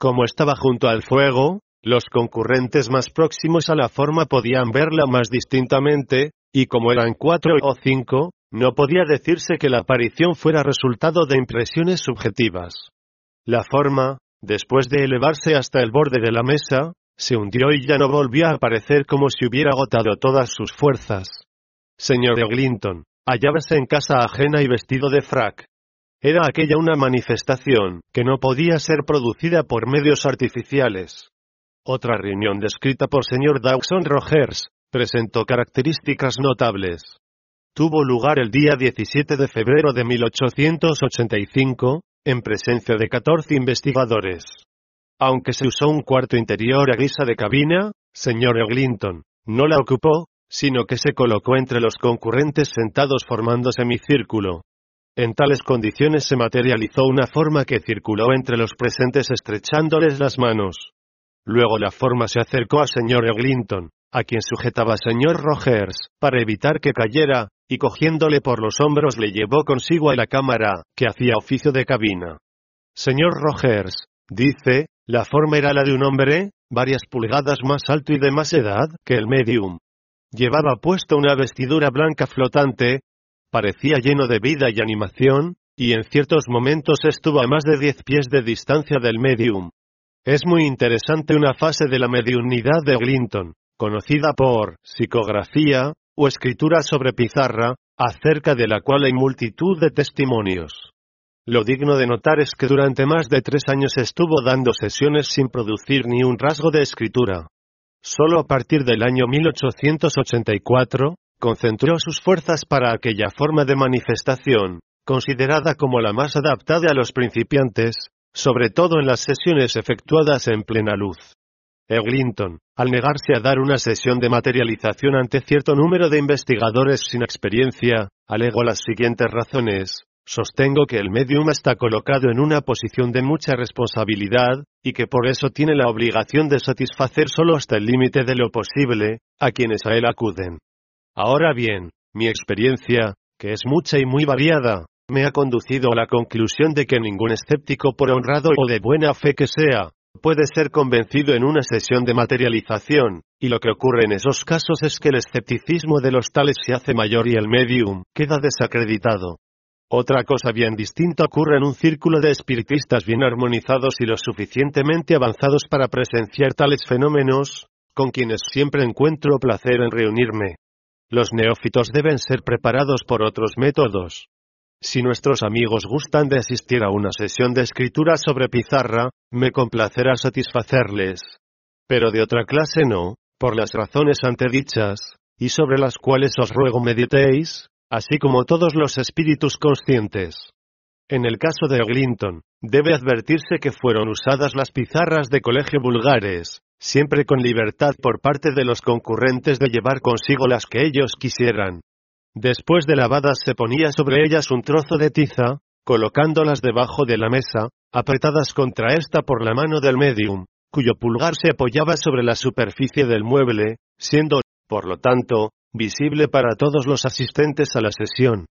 Como estaba junto al fuego, los concurrentes más próximos a la forma podían verla más distintamente, y como eran cuatro o cinco, no podía decirse que la aparición fuera resultado de impresiones subjetivas. La forma, después de elevarse hasta el borde de la mesa, se hundió y ya no volvió a aparecer como si hubiera agotado todas sus fuerzas. Señor Eglinton, hallábase en casa ajena y vestido de frac. Era aquella una manifestación que no podía ser producida por medios artificiales. Otra reunión descrita por señor Dawson Rogers, presentó características notables. Tuvo lugar el día 17 de febrero de 1885, en presencia de 14 investigadores. Aunque se usó un cuarto interior a guisa de cabina, señor Eglinton, no la ocupó, sino que se colocó entre los concurrentes sentados formando semicírculo. En tales condiciones se materializó una forma que circuló entre los presentes estrechándoles las manos. Luego la forma se acercó al señor Eglinton, a quien sujetaba señor Rogers, para evitar que cayera, y cogiéndole por los hombros le llevó consigo a la cámara, que hacía oficio de cabina. Señor Rogers, dice, la forma era la de un hombre, varias pulgadas más alto y de más edad que el medium. Llevaba puesto una vestidura blanca flotante, parecía lleno de vida y animación, y en ciertos momentos estuvo a más de diez pies de distancia del medium. Es muy interesante una fase de la mediunidad de Glinton, conocida por psicografía o escritura sobre pizarra, acerca de la cual hay multitud de testimonios. Lo digno de notar es que durante más de tres años estuvo dando sesiones sin producir ni un rasgo de escritura. Solo a partir del año 1884, concentró sus fuerzas para aquella forma de manifestación, considerada como la más adaptada a los principiantes, sobre todo en las sesiones efectuadas en plena luz. Eglinton, al negarse a dar una sesión de materialización ante cierto número de investigadores sin experiencia, alegó las siguientes razones. Sostengo que el medium está colocado en una posición de mucha responsabilidad, y que por eso tiene la obligación de satisfacer solo hasta el límite de lo posible, a quienes a él acuden. Ahora bien, mi experiencia, que es mucha y muy variada, me ha conducido a la conclusión de que ningún escéptico por honrado o de buena fe que sea, puede ser convencido en una sesión de materialización, y lo que ocurre en esos casos es que el escepticismo de los tales se hace mayor y el medium queda desacreditado. Otra cosa bien distinta ocurre en un círculo de espiritistas bien armonizados y lo suficientemente avanzados para presenciar tales fenómenos, con quienes siempre encuentro placer en reunirme. Los neófitos deben ser preparados por otros métodos. Si nuestros amigos gustan de asistir a una sesión de escritura sobre pizarra, me complacerá satisfacerles. Pero de otra clase no, por las razones antedichas, y sobre las cuales os ruego meditéis, así como todos los espíritus conscientes. En el caso de Eglinton, debe advertirse que fueron usadas las pizarras de colegio vulgares, siempre con libertad por parte de los concurrentes de llevar consigo las que ellos quisieran. Después de lavadas se ponía sobre ellas un trozo de tiza, colocándolas debajo de la mesa, apretadas contra esta por la mano del medium, cuyo pulgar se apoyaba sobre la superficie del mueble, siendo, por lo tanto, visible para todos los asistentes a la sesión.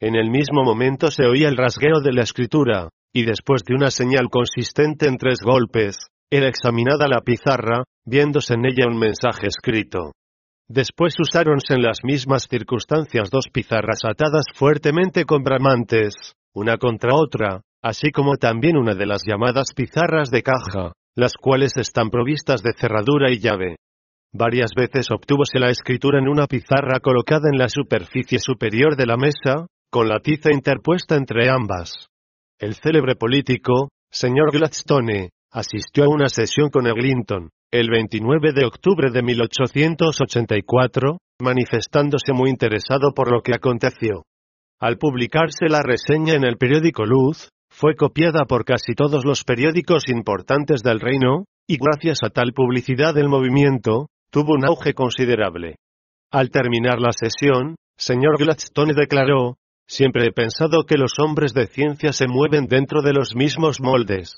En el mismo momento se oía el rasgueo de la escritura, y después de una señal consistente en tres golpes, era examinada la pizarra, viéndose en ella un mensaje escrito. Después usáronse en las mismas circunstancias dos pizarras atadas fuertemente con bramantes, una contra otra, así como también una de las llamadas pizarras de caja, las cuales están provistas de cerradura y llave. Varias veces obtúvose la escritura en una pizarra colocada en la superficie superior de la mesa, con la tiza interpuesta entre ambas. El célebre político, señor Gladstone, asistió a una sesión con Eglinton, el 29 de octubre de 1884, manifestándose muy interesado por lo que aconteció. Al publicarse la reseña en el periódico Luz, fue copiada por casi todos los periódicos importantes del reino, y gracias a tal publicidad el movimiento, tuvo un auge considerable. Al terminar la sesión, señor Gladstone declaró, siempre he pensado que los hombres de ciencia se mueven dentro de los mismos moldes.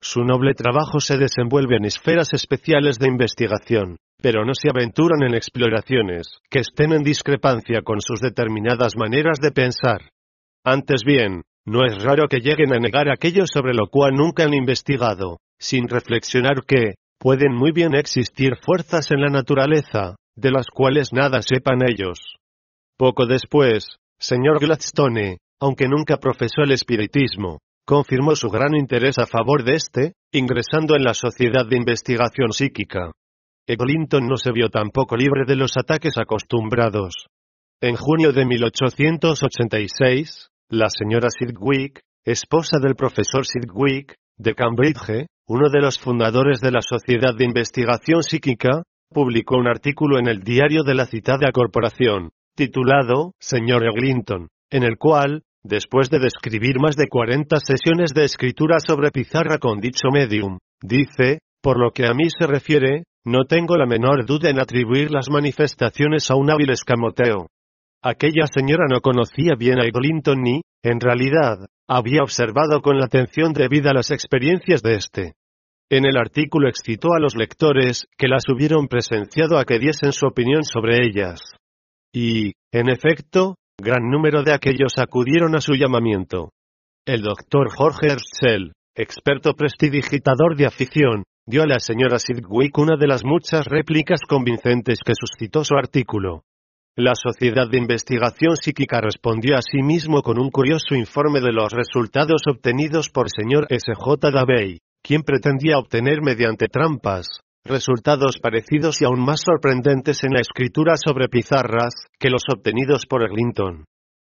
Su noble trabajo se desenvuelve en esferas especiales de investigación, pero no se aventuran en exploraciones que estén en discrepancia con sus determinadas maneras de pensar. Antes bien, no es raro que lleguen a negar aquello sobre lo cual nunca han investigado, sin reflexionar que, pueden muy bien existir fuerzas en la naturaleza, de las cuales nada sepan ellos. Poco después, señor Gladstone, aunque nunca profesó el espiritismo, confirmó su gran interés a favor de este, ingresando en la Sociedad de Investigación Psíquica. Eglinton no se vio tampoco libre de los ataques acostumbrados. En junio de 1886, la señora Sidgwick, esposa del profesor Sidgwick, de Cambridge, uno de los fundadores de la Sociedad de Investigación Psíquica, publicó un artículo en el diario de la citada corporación, titulado Señor Eglinton, en el cual, después de describir más de 40 sesiones de escritura sobre pizarra con dicho medium, dice, por lo que a mí se refiere, no tengo la menor duda en atribuir las manifestaciones a un hábil escamoteo. Aquella señora no conocía bien a Eglinton ni, en realidad, había observado con la atención debida las experiencias de éste. En el artículo excitó a los lectores, que las hubieron presenciado a que diesen su opinión sobre ellas. Y, en efecto, gran número de aquellos acudieron a su llamamiento. El doctor Jorge Herschel, experto prestidigitador de afición, dio a la señora Sidgwick una de las muchas réplicas convincentes que suscitó su artículo. La Sociedad de Investigación Psíquica respondió a sí mismo con un curioso informe de los resultados obtenidos por señor S. J. Davey, quien pretendía obtener mediante trampas, resultados parecidos y aún más sorprendentes en la escritura sobre pizarras, que los obtenidos por Eglinton.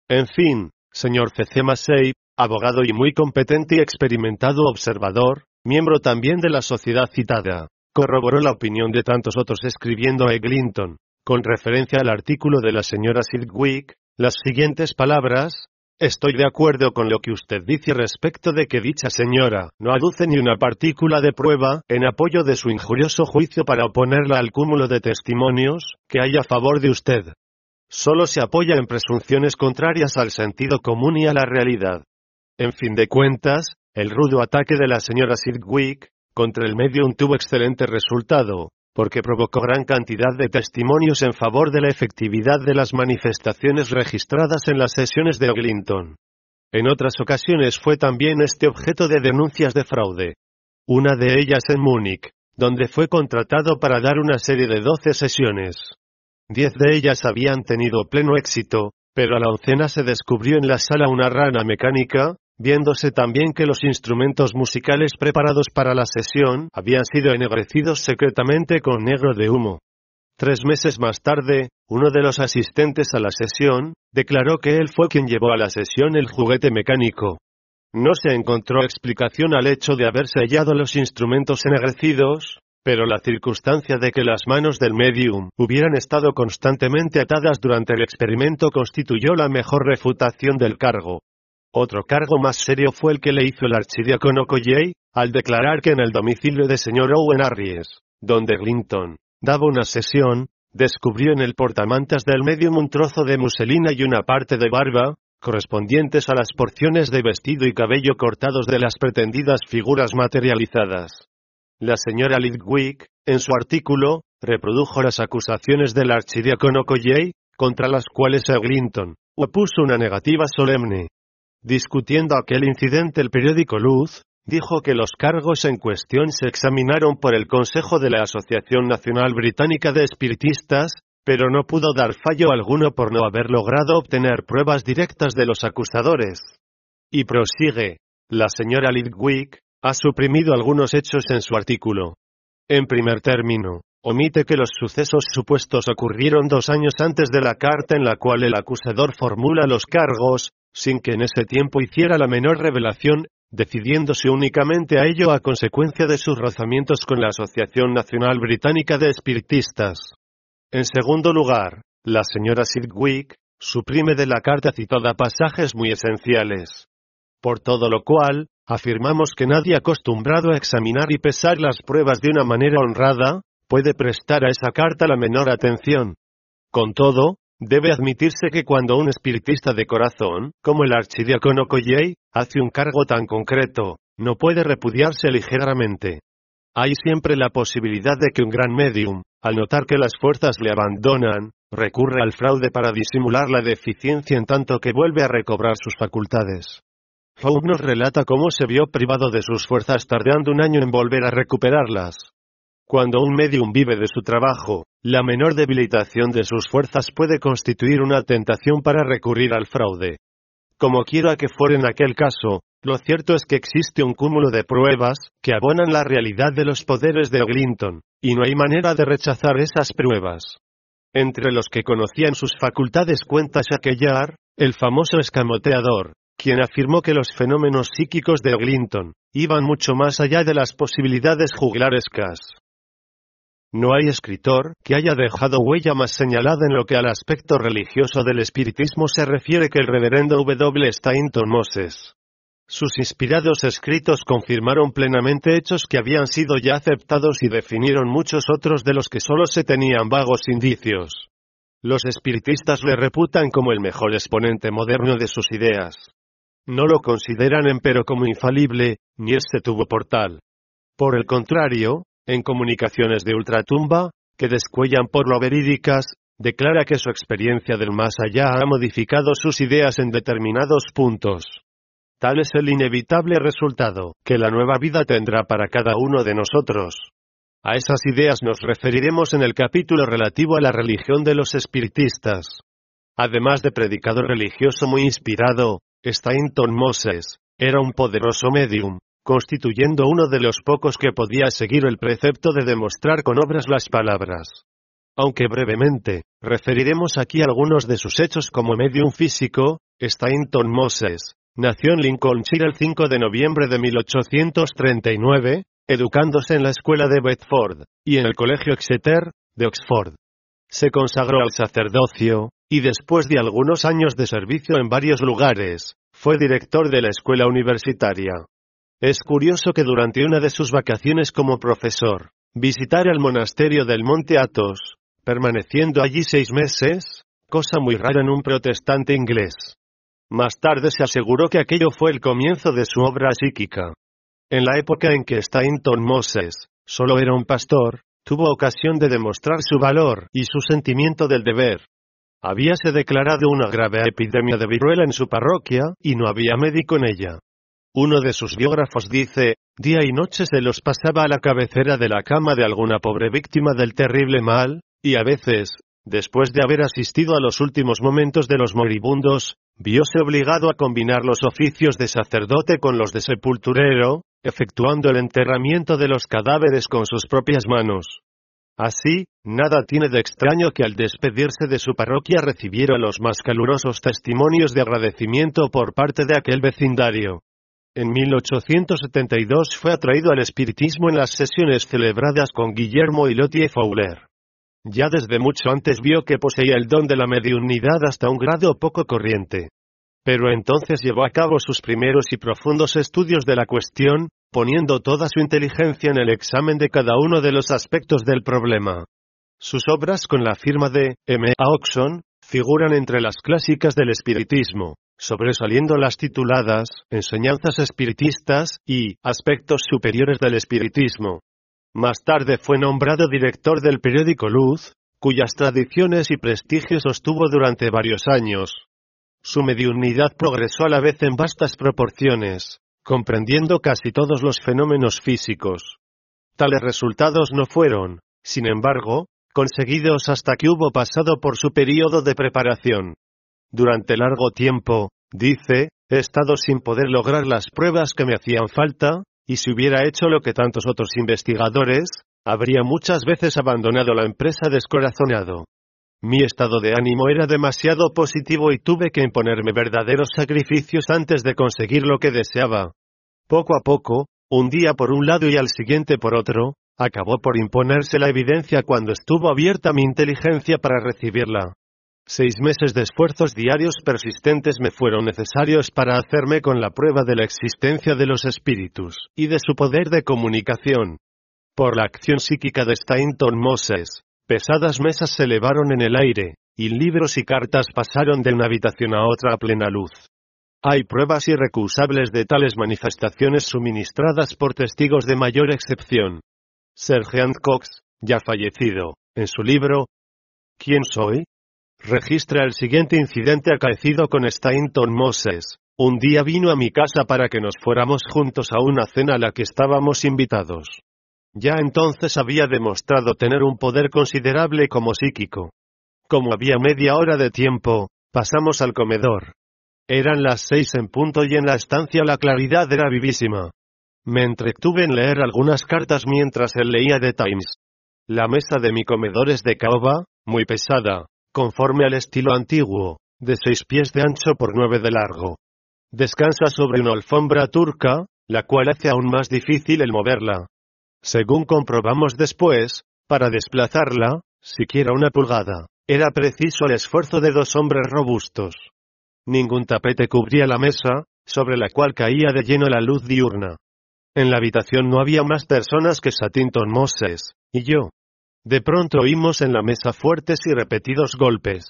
En fin, señor C. C. Massey, abogado y muy competente y experimentado observador, miembro también de la sociedad citada, corroboró la opinión de tantos otros escribiendo a Eglinton, con referencia al artículo de la señora Sidgwick, las siguientes palabras, Estoy de acuerdo con lo que usted dice respecto de que dicha señora no aduce ni una partícula de prueba en apoyo de su injurioso juicio para oponerla al cúmulo de testimonios que hay a favor de usted. Solo se apoya en presunciones contrarias al sentido común y a la realidad. En fin de cuentas, el rudo ataque de la señora Sidgwick contra el medium tuvo excelente resultado, porque provocó gran cantidad de testimonios en favor de la efectividad de las manifestaciones registradas en las sesiones de Eglinton. En otras ocasiones fue también este objeto de denuncias de fraude. Una de ellas en Múnich, donde fue contratado para dar una serie de doce sesiones. Diez de ellas habían tenido pleno éxito, pero a la oncena se descubrió en la sala una rana mecánica, viéndose también que los instrumentos musicales preparados para la sesión habían sido ennegrecidos secretamente con negro de humo. Tres meses más tarde, uno de los asistentes a la sesión, declaró que él fue quien llevó a la sesión el juguete mecánico. No se encontró explicación al hecho de haber sellado los instrumentos ennegrecidos, pero la circunstancia de que las manos del medium hubieran estado constantemente atadas durante el experimento constituyó la mejor refutación del cargo. Otro cargo más serio fue el que le hizo el archidiácono Colley, al declarar que en el domicilio de señor Owen Harries, donde Glinton daba una sesión, descubrió en el portamantas del medium un trozo de muselina y una parte de barba, correspondientes a las porciones de vestido y cabello cortados de las pretendidas figuras materializadas. La señora Lidwick, en su artículo, reprodujo las acusaciones del archidiácono Colley, contra las cuales Eglinton opuso una negativa solemne. Discutiendo aquel incidente el periódico Luz, dijo que los cargos en cuestión se examinaron por el Consejo de la Asociación Nacional Británica de Espiritistas, pero no pudo dar fallo alguno por no haber logrado obtener pruebas directas de los acusadores. Y prosigue, la señora Lidwick ha suprimido algunos hechos en su artículo. En primer término, omite que los sucesos supuestos ocurrieron dos años antes de la carta en la cual el acusador formula los cargos, sin que en ese tiempo hiciera la menor revelación, decidiéndose únicamente a ello a consecuencia de sus rozamientos con la Asociación Nacional Británica de Espiritistas. En segundo lugar, la señora Sidgwick suprime de la carta citada pasajes muy esenciales. Por todo lo cual, afirmamos que nadie acostumbrado a examinar y pesar las pruebas de una manera honrada, puede prestar a esa carta la menor atención. Con todo, Debe admitirse que cuando un espiritista de corazón, como el archidiácono Colley, hace un cargo tan concreto, no puede repudiarse ligeramente. Hay siempre la posibilidad de que un gran medium, al notar que las fuerzas le abandonan, recurre al fraude para disimular la deficiencia en tanto que vuelve a recobrar sus facultades. Faub nos relata cómo se vio privado de sus fuerzas tardando un año en volver a recuperarlas. Cuando un medium vive de su trabajo, la menor debilitación de sus fuerzas puede constituir una tentación para recurrir al fraude. Como quiera que fuera en aquel caso, lo cierto es que existe un cúmulo de pruebas que abonan la realidad de los poderes de Oglinton, y no hay manera de rechazar esas pruebas. Entre los que conocían sus facultades cuenta Shakellar, el famoso escamoteador, quien afirmó que los fenómenos psíquicos de Oglinton iban mucho más allá de las posibilidades juglarescas. No hay escritor que haya dejado huella más señalada en lo que al aspecto religioso del espiritismo se refiere que el reverendo W. Stainton Moses. Sus inspirados escritos confirmaron plenamente hechos que habían sido ya aceptados y definieron muchos otros de los que solo se tenían vagos indicios. Los espiritistas le reputan como el mejor exponente moderno de sus ideas. No lo consideran empero como infalible, ni este tuvo por tal. Por el contrario, en comunicaciones de ultratumba, que descuellan por lo verídicas, declara que su experiencia del más allá ha modificado sus ideas en determinados puntos. Tal es el inevitable resultado que la nueva vida tendrá para cada uno de nosotros. A esas ideas nos referiremos en el capítulo relativo a la religión de los espiritistas. Además de predicador religioso muy inspirado, Stainton Moses era un poderoso medium, constituyendo uno de los pocos que podía seguir el precepto de demostrar con obras las palabras. Aunque brevemente, referiremos aquí algunos de sus hechos como medium físico, Stainton Moses nació en Lincolnshire el 5 de noviembre de 1839, educándose en la escuela de Bedford, y en el colegio Exeter, de Oxford. Se consagró al sacerdocio, y después de algunos años de servicio en varios lugares, fue director de la escuela universitaria. Es curioso que durante una de sus vacaciones como profesor, visitara el monasterio del Monte Athos, permaneciendo allí seis meses, cosa muy rara en un protestante inglés. Más tarde se aseguró que aquello fue el comienzo de su obra psíquica. En la época en que Stainton Moses solo era un pastor, tuvo ocasión de demostrar su valor y su sentimiento del deber. Habíase declarado una grave epidemia de viruela en su parroquia, y no había médico en ella. Uno de sus biógrafos dice, día y noche se los pasaba a la cabecera de la cama de alguna pobre víctima del terrible mal, y a veces, después de haber asistido a los últimos momentos de los moribundos, viose obligado a combinar los oficios de sacerdote con los de sepulturero, efectuando el enterramiento de los cadáveres con sus propias manos. Así, nada tiene de extraño que al despedirse de su parroquia recibiera los más calurosos testimonios de agradecimiento por parte de aquel vecindario. En 1872 fue atraído al espiritismo en las sesiones celebradas con Guillermo Ilotie Fowler. Ya desde mucho antes vio que poseía el don de la mediunidad hasta un grado poco corriente. Pero entonces llevó a cabo sus primeros y profundos estudios de la cuestión, poniendo toda su inteligencia en el examen de cada uno de los aspectos del problema. Sus obras con la firma de M. A. Oxon figuran entre las clásicas del espiritismo, sobresaliendo las tituladas Enseñanzas espiritistas y Aspectos superiores del espiritismo. Más tarde fue nombrado director del periódico Luz, cuyas tradiciones y prestigio sostuvo durante varios años. Su mediunidad progresó a la vez en vastas proporciones, comprendiendo casi todos los fenómenos físicos. Tales resultados no fueron, sin embargo, conseguidos hasta que hubo pasado por su periodo de preparación. Durante largo tiempo, dice, he estado sin poder lograr las pruebas que me hacían falta, y si hubiera hecho lo que tantos otros investigadores, habría muchas veces abandonado la empresa descorazonado. Mi estado de ánimo era demasiado positivo y tuve que imponerme verdaderos sacrificios antes de conseguir lo que deseaba. Poco a poco, un día por un lado y al siguiente por otro, acabó por imponerse la evidencia cuando estuvo abierta mi inteligencia para recibirla. Seis meses de esfuerzos diarios persistentes me fueron necesarios para hacerme con la prueba de la existencia de los espíritus y de su poder de comunicación. Por la acción psíquica de Stainton Moses, pesadas mesas se elevaron en el aire, y libros y cartas pasaron de una habitación a otra a plena luz. Hay pruebas irrecusables de tales manifestaciones suministradas por testigos de mayor excepción. Sergeant Cox, ya fallecido, en su libro ¿Quién soy? Registra el siguiente incidente acaecido con Stainton Moses. Un día vino a mi casa para que nos fuéramos juntos a una cena a la que estábamos invitados. Ya entonces había demostrado tener un poder considerable como psíquico. Como había media hora de tiempo, pasamos al comedor. Eran las seis en punto y en la estancia la claridad era vivísima. Me entretuve en leer algunas cartas mientras él leía The Times. La mesa de mi comedor es de caoba, muy pesada, conforme al estilo antiguo, de seis pies de ancho por nueve de largo. Descansa sobre una alfombra turca, la cual hace aún más difícil el moverla. Según comprobamos después, Para desplazarla, siquiera una pulgada, era preciso el esfuerzo de dos hombres robustos. Ningún tapete cubría la mesa, sobre la cual caía de lleno la luz diurna. En la habitación no había más personas que Satinton Moses, y yo. De pronto oímos en la mesa fuertes y repetidos golpes.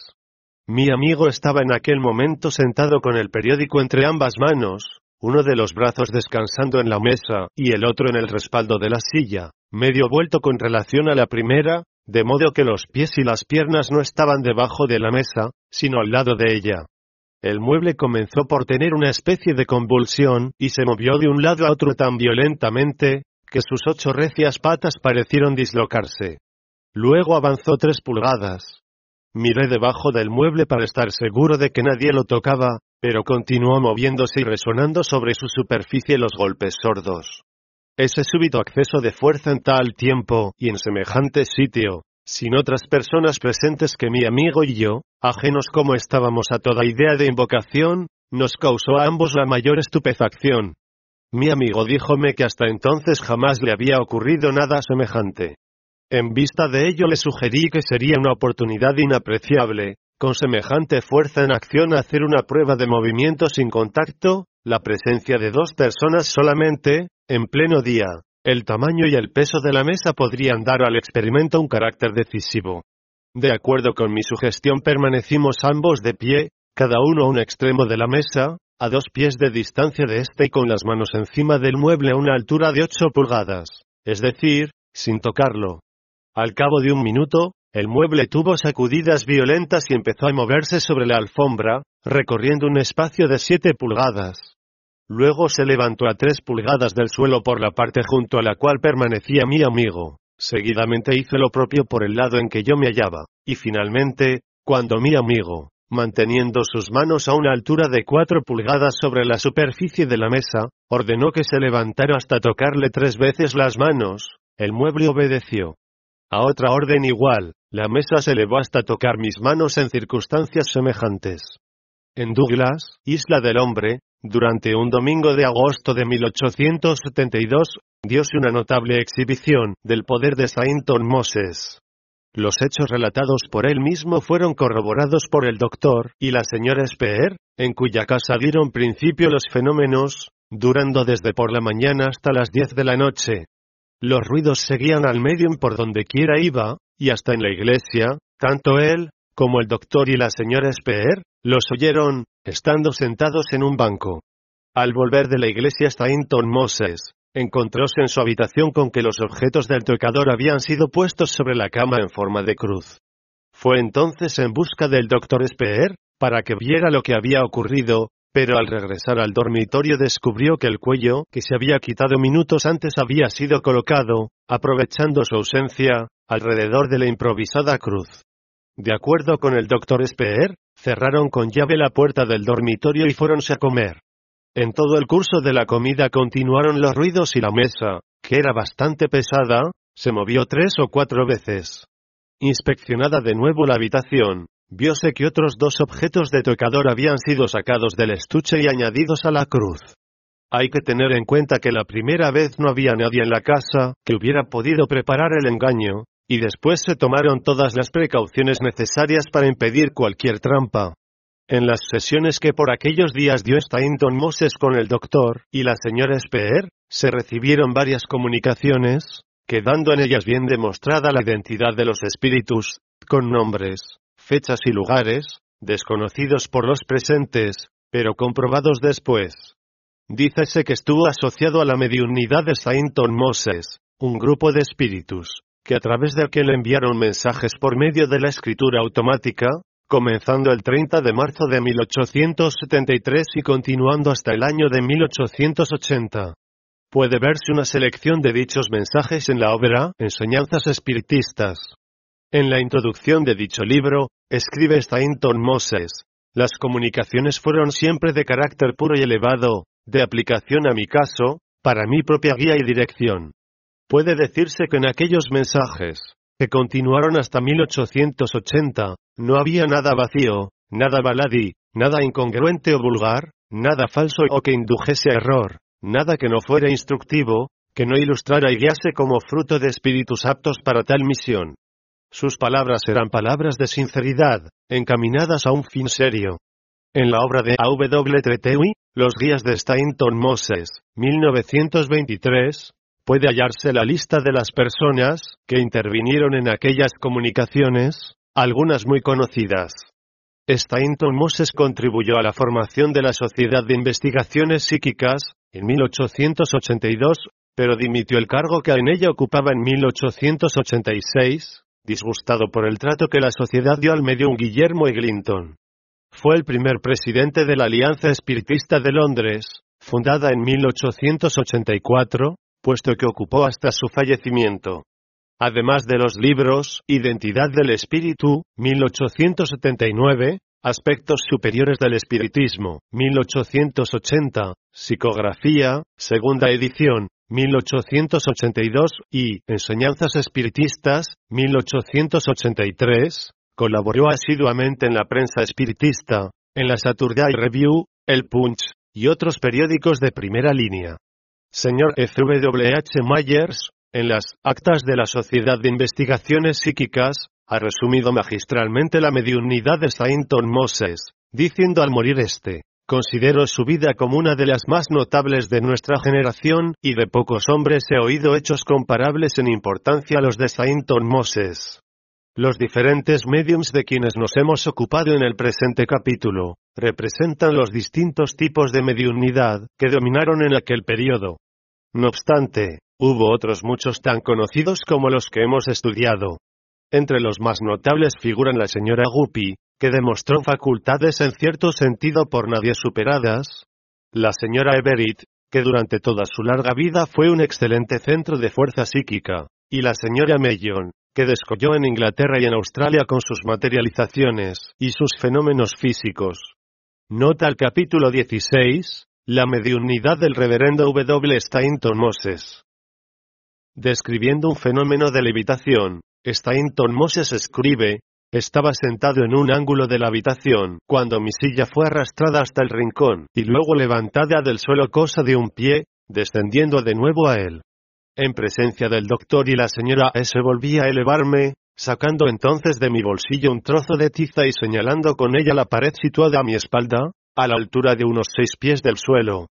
Mi amigo estaba en aquel momento sentado con el periódico entre ambas manos, uno de los brazos descansando en la mesa y el otro en el respaldo de la silla, medio vuelto con relación a la primera, de modo que los pies y las piernas no estaban debajo de la mesa, sino al lado de ella. El mueble comenzó por tener una especie de convulsión, y se movió de un lado a otro tan violentamente, que sus ocho recias patas parecieron dislocarse. Luego avanzó tres pulgadas, Miré debajo del mueble para estar seguro de que nadie lo tocaba, pero continuó moviéndose y resonando sobre su superficie los golpes sordos. Ese súbito acceso de fuerza en tal tiempo, y en semejante sitio, sin otras personas presentes que mi amigo y yo, ajenos como estábamos a toda idea de invocación, nos causó a ambos la mayor estupefacción. Mi amigo díjome que hasta entonces jamás le había ocurrido nada semejante. En vista de ello le sugerí que sería una oportunidad inapreciable, con semejante fuerza en acción hacer una prueba de movimiento sin contacto, la presencia de dos personas solamente, en pleno día. El tamaño y el peso de la mesa podrían dar al experimento un carácter decisivo. De acuerdo con mi sugestión permanecimos ambos de pie, cada uno a un extremo de la mesa, a dos pies de distancia de este y con las manos encima del mueble a una altura de ocho pulgadas, es decir, sin tocarlo. Al cabo de un minuto, el mueble tuvo sacudidas violentas y empezó a moverse sobre la alfombra, recorriendo un espacio de siete pulgadas. Luego se levantó a tres pulgadas del suelo por la parte junto a la cual permanecía mi amigo. Seguidamente hizo lo propio por el lado en que yo me hallaba, y finalmente, cuando mi amigo, manteniendo sus manos a una altura de cuatro pulgadas sobre la superficie de la mesa, ordenó que se levantara hasta tocarle tres veces las manos, el mueble obedeció. A otra orden igual, la mesa se elevó hasta tocar mis manos en circunstancias semejantes. En Douglas, Isla del Hombre, durante un domingo de agosto de 1872, diose una notable exhibición del poder de Sainton Moses. Los hechos relatados por él mismo fueron corroborados por el doctor y la señora Speer, en cuya casa dieron principio los fenómenos, durando desde por la mañana hasta las diez de la noche, los ruidos seguían al medium por donde quiera iba, y hasta en la iglesia, tanto él, como el doctor y la señora Speer, los oyeron, estando sentados en un banco. Al volver de la iglesia Stainton Moses, encontróse en su habitación con que los objetos del tocador habían sido puestos sobre la cama en forma de cruz. Fue entonces en busca del doctor Speer, para que viera lo que había ocurrido, pero al regresar al dormitorio descubrió que el cuello, que se había quitado minutos antes, había sido colocado, aprovechando su ausencia, alrededor de la improvisada cruz. De acuerdo con el doctor Speer, cerraron con llave la puerta del dormitorio y fuéronse a comer. En todo el curso de la comida continuaron los ruidos y la mesa, que era bastante pesada, se movió tres o cuatro veces. Inspeccionada de nuevo la habitación, viose que otros dos objetos de tocador habían sido sacados del estuche y añadidos a la cruz. Hay que tener en cuenta que la primera vez no había nadie en la casa que hubiera podido preparar el engaño, y después se tomaron todas las precauciones necesarias para impedir cualquier trampa. En las sesiones que por aquellos días dio Stainton Moses con el doctor y la señora Speer, se recibieron varias comunicaciones, quedando en ellas bien demostrada la identidad de los espíritus, con nombres, fechas y lugares, desconocidos por los presentes, pero comprobados después. Dícese que estuvo asociado a la mediunidad de Sainton Moses, un grupo de espíritus, que a través de aquel enviaron mensajes por medio de la escritura automática, comenzando el 30 de marzo de 1873 y continuando hasta el año de 1880. Puede verse una selección de dichos mensajes en la obra Enseñanzas Espiritistas. En la introducción de dicho libro, escribe Stainton Moses, las comunicaciones fueron siempre de carácter puro y elevado, de aplicación a mi caso, para mi propia guía y dirección. Puede decirse que en aquellos mensajes, que continuaron hasta 1880, no había nada vacío, nada baladí, nada incongruente o vulgar, nada falso o que indujese error, nada que no fuera instructivo, que no ilustrara y guiase como fruto de espíritus aptos para tal misión. Sus palabras eran palabras de sinceridad, encaminadas a un fin serio. En la obra de A.W. Tretewey, Los guías de Stainton Moses, 1923, puede hallarse la lista de las personas que intervinieron en aquellas comunicaciones, algunas muy conocidas. Stainton Moses contribuyó a la formación de la Sociedad de Investigaciones Psíquicas, en 1882, pero dimitió el cargo que en ella ocupaba en 1886, disgustado por el trato que la sociedad dio al medium Guillermo Eglinton. Fue el primer presidente de la Alianza Espiritista de Londres, fundada en 1884, puesto que ocupó hasta su fallecimiento. Además de los libros Identidad del Espíritu, 1879, Aspectos Superiores del Espiritismo, 1880, Psicografía, segunda edición, 1882, y Enseñanzas Espiritistas, 1883, colaboró asiduamente en la prensa espiritista, en la Saturday Review, El Punch, y otros periódicos de primera línea. Señor F. W. H. Myers, en las Actas de la Sociedad de Investigaciones Psíquicas, ha resumido magistralmente la mediunidad de Sainton Moses, diciendo al morir este, Considero su vida como una de las más notables de nuestra generación, y de pocos hombres he oído hechos comparables en importancia a los de Sainton Moses. Los diferentes mediums de quienes nos hemos ocupado en el presente capítulo, representan los distintos tipos de mediunidad que dominaron en aquel periodo. No obstante, hubo otros muchos tan conocidos como los que hemos estudiado. Entre los más notables figuran la señora Guppy, que demostró facultades en cierto sentido por nadie superadas, la señora Everett, que durante toda su larga vida fue un excelente centro de fuerza psíquica, y la señora Mellon, que descolló en Inglaterra y en Australia con sus materializaciones y sus fenómenos físicos. Nota el capítulo 16, la mediunidad del reverendo W. Stainton Moses. Describiendo un fenómeno de levitación, Stainton Moses escribe, estaba sentado en un ángulo de la habitación, cuando mi silla fue arrastrada hasta el rincón, y luego levantada del suelo cosa de un pie, descendiendo de nuevo a él. En presencia del doctor y la señora S volví a elevarme, sacando entonces de mi bolsillo un trozo de tiza y señalando con ella la pared situada a mi espalda, a la altura de unos seis pies del suelo.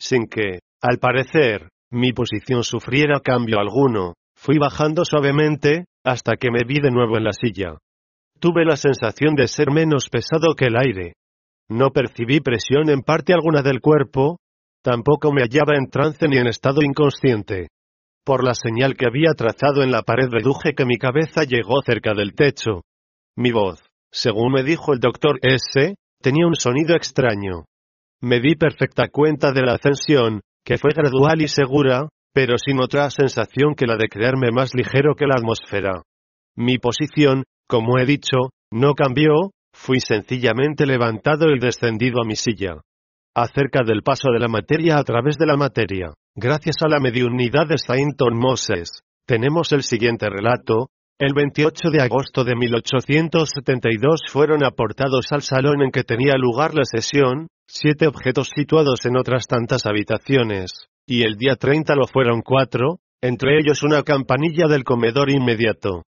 Sin que, al parecer, mi posición sufriera cambio alguno, fui bajando suavemente, hasta que me vi de nuevo en la silla. Tuve la sensación de ser menos pesado que el aire. No percibí presión en parte alguna del cuerpo, tampoco me hallaba en trance ni en estado inconsciente. Por la señal que había trazado en la pared deduje que mi cabeza llegó cerca del techo. Mi voz, según me dijo el doctor S., tenía un sonido extraño. Me di perfecta cuenta de la ascensión, que fue gradual y segura, pero sin otra sensación que la de creerme más ligero que la atmósfera. Mi posición, como he dicho, no cambió, fui sencillamente levantado y descendido a mi silla. Acerca del paso de la materia a través de la materia, gracias a la mediunidad de Sainton Moses, tenemos el siguiente relato. El 28 de agosto de 1872 fueron aportados al salón en que tenía lugar la sesión, siete objetos situados en otras tantas habitaciones, y el día 30 lo fueron cuatro, entre ellos una campanilla del comedor inmediato.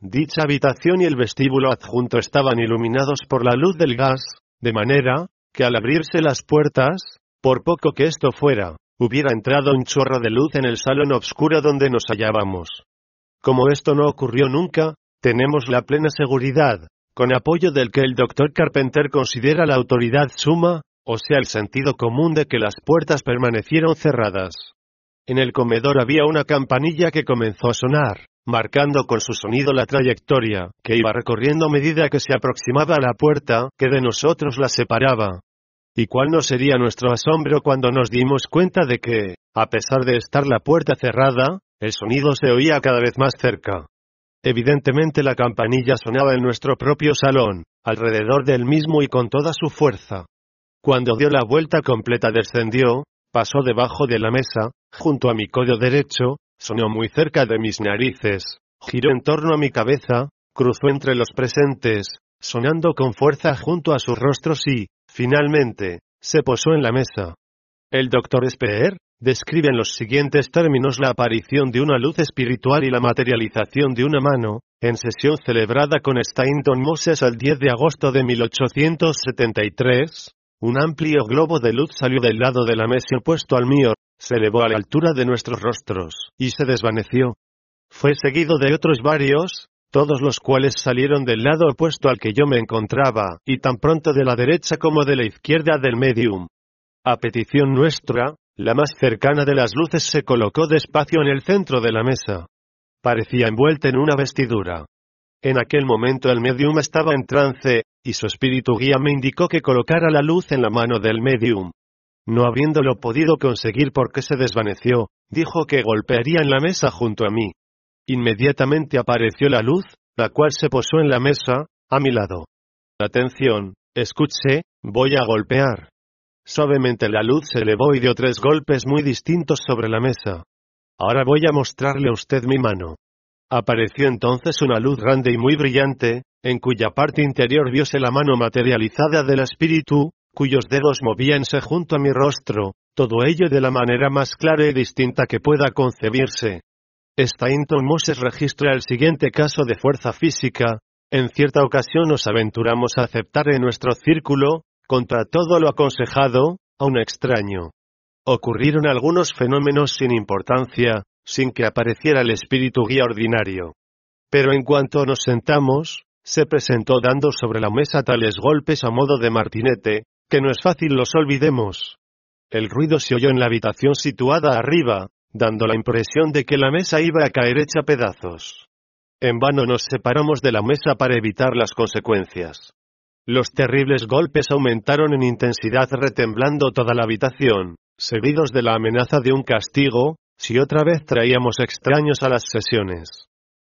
Dicha habitación y el vestíbulo adjunto estaban iluminados por la luz del gas, de manera, que al abrirse las puertas, por poco que esto fuera, hubiera entrado un chorro de luz en el salón oscuro donde nos hallábamos. Como esto no ocurrió nunca, tenemos la plena seguridad, con apoyo del que el doctor Carpenter considera la autoridad suma, o sea el sentido común de que las puertas permanecieron cerradas. En el comedor había una campanilla que comenzó a sonar, marcando con su sonido la trayectoria, que iba recorriendo a medida que se aproximaba a la puerta, que de nosotros la separaba. ¿Y cuál no sería nuestro asombro cuando nos dimos cuenta de que, a pesar de estar la puerta cerrada, el sonido se oía cada vez más cerca? Evidentemente la campanilla sonaba en nuestro propio salón, alrededor del mismo y con toda su fuerza. Cuando dio la vuelta completa descendió, pasó debajo de la mesa, junto a mi codo derecho, Sonó muy cerca de mis narices, giró en torno a mi cabeza, cruzó entre los presentes, sonando con fuerza junto a sus rostros y, finalmente, se posó en la mesa. El doctor Speer, describe en los siguientes términos la aparición de una luz espiritual y la materialización de una mano, en sesión celebrada con Stainton Moses el 10 de agosto de 1873, un amplio globo de luz salió del lado de la mesa opuesto al mío, se elevó a la altura de nuestros rostros, y se desvaneció. Fue seguido de otros varios, todos los cuales salieron del lado opuesto al que yo me encontraba, y tan pronto de la derecha como de la izquierda del medium. A petición nuestra, la más cercana de las luces se colocó despacio en el centro de la mesa. Parecía envuelta en una vestidura. En aquel momento el medium estaba en trance, y su espíritu guía me indicó que colocara la luz en la mano del medium. No habiéndolo podido conseguir porque se desvaneció, dijo que golpearía en la mesa junto a mí. Inmediatamente apareció la luz, la cual se posó en la mesa, a mi lado. Atención, escuche, voy a golpear. Suavemente la luz se elevó y dio tres golpes muy distintos sobre la mesa. Ahora voy a mostrarle a usted mi mano. Apareció entonces una luz grande y muy brillante, en cuya parte interior viose la mano materializada del espíritu, cuyos dedos movíanse junto a mi rostro, todo ello de la manera más clara y distinta que pueda concebirse. Stainton Moses registra el siguiente caso de fuerza física, en cierta ocasión nos aventuramos a aceptar en nuestro círculo, contra todo lo aconsejado, a un extraño. Ocurrieron algunos fenómenos sin importancia, sin que apareciera el espíritu guía ordinario. Pero en cuanto nos sentamos, se presentó dando sobre la mesa tales golpes a modo de martinete, que no es fácil los olvidemos. El ruido se oyó en la habitación situada arriba, dando la impresión de que la mesa iba a caer hecha pedazos. En vano nos separamos de la mesa para evitar las consecuencias. Los terribles golpes aumentaron en intensidad retemblando toda la habitación, seguidos de la amenaza de un castigo, si otra vez traíamos extraños a las sesiones.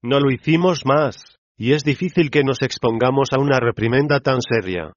No lo hicimos más, y es difícil que nos expongamos a una reprimenda tan seria.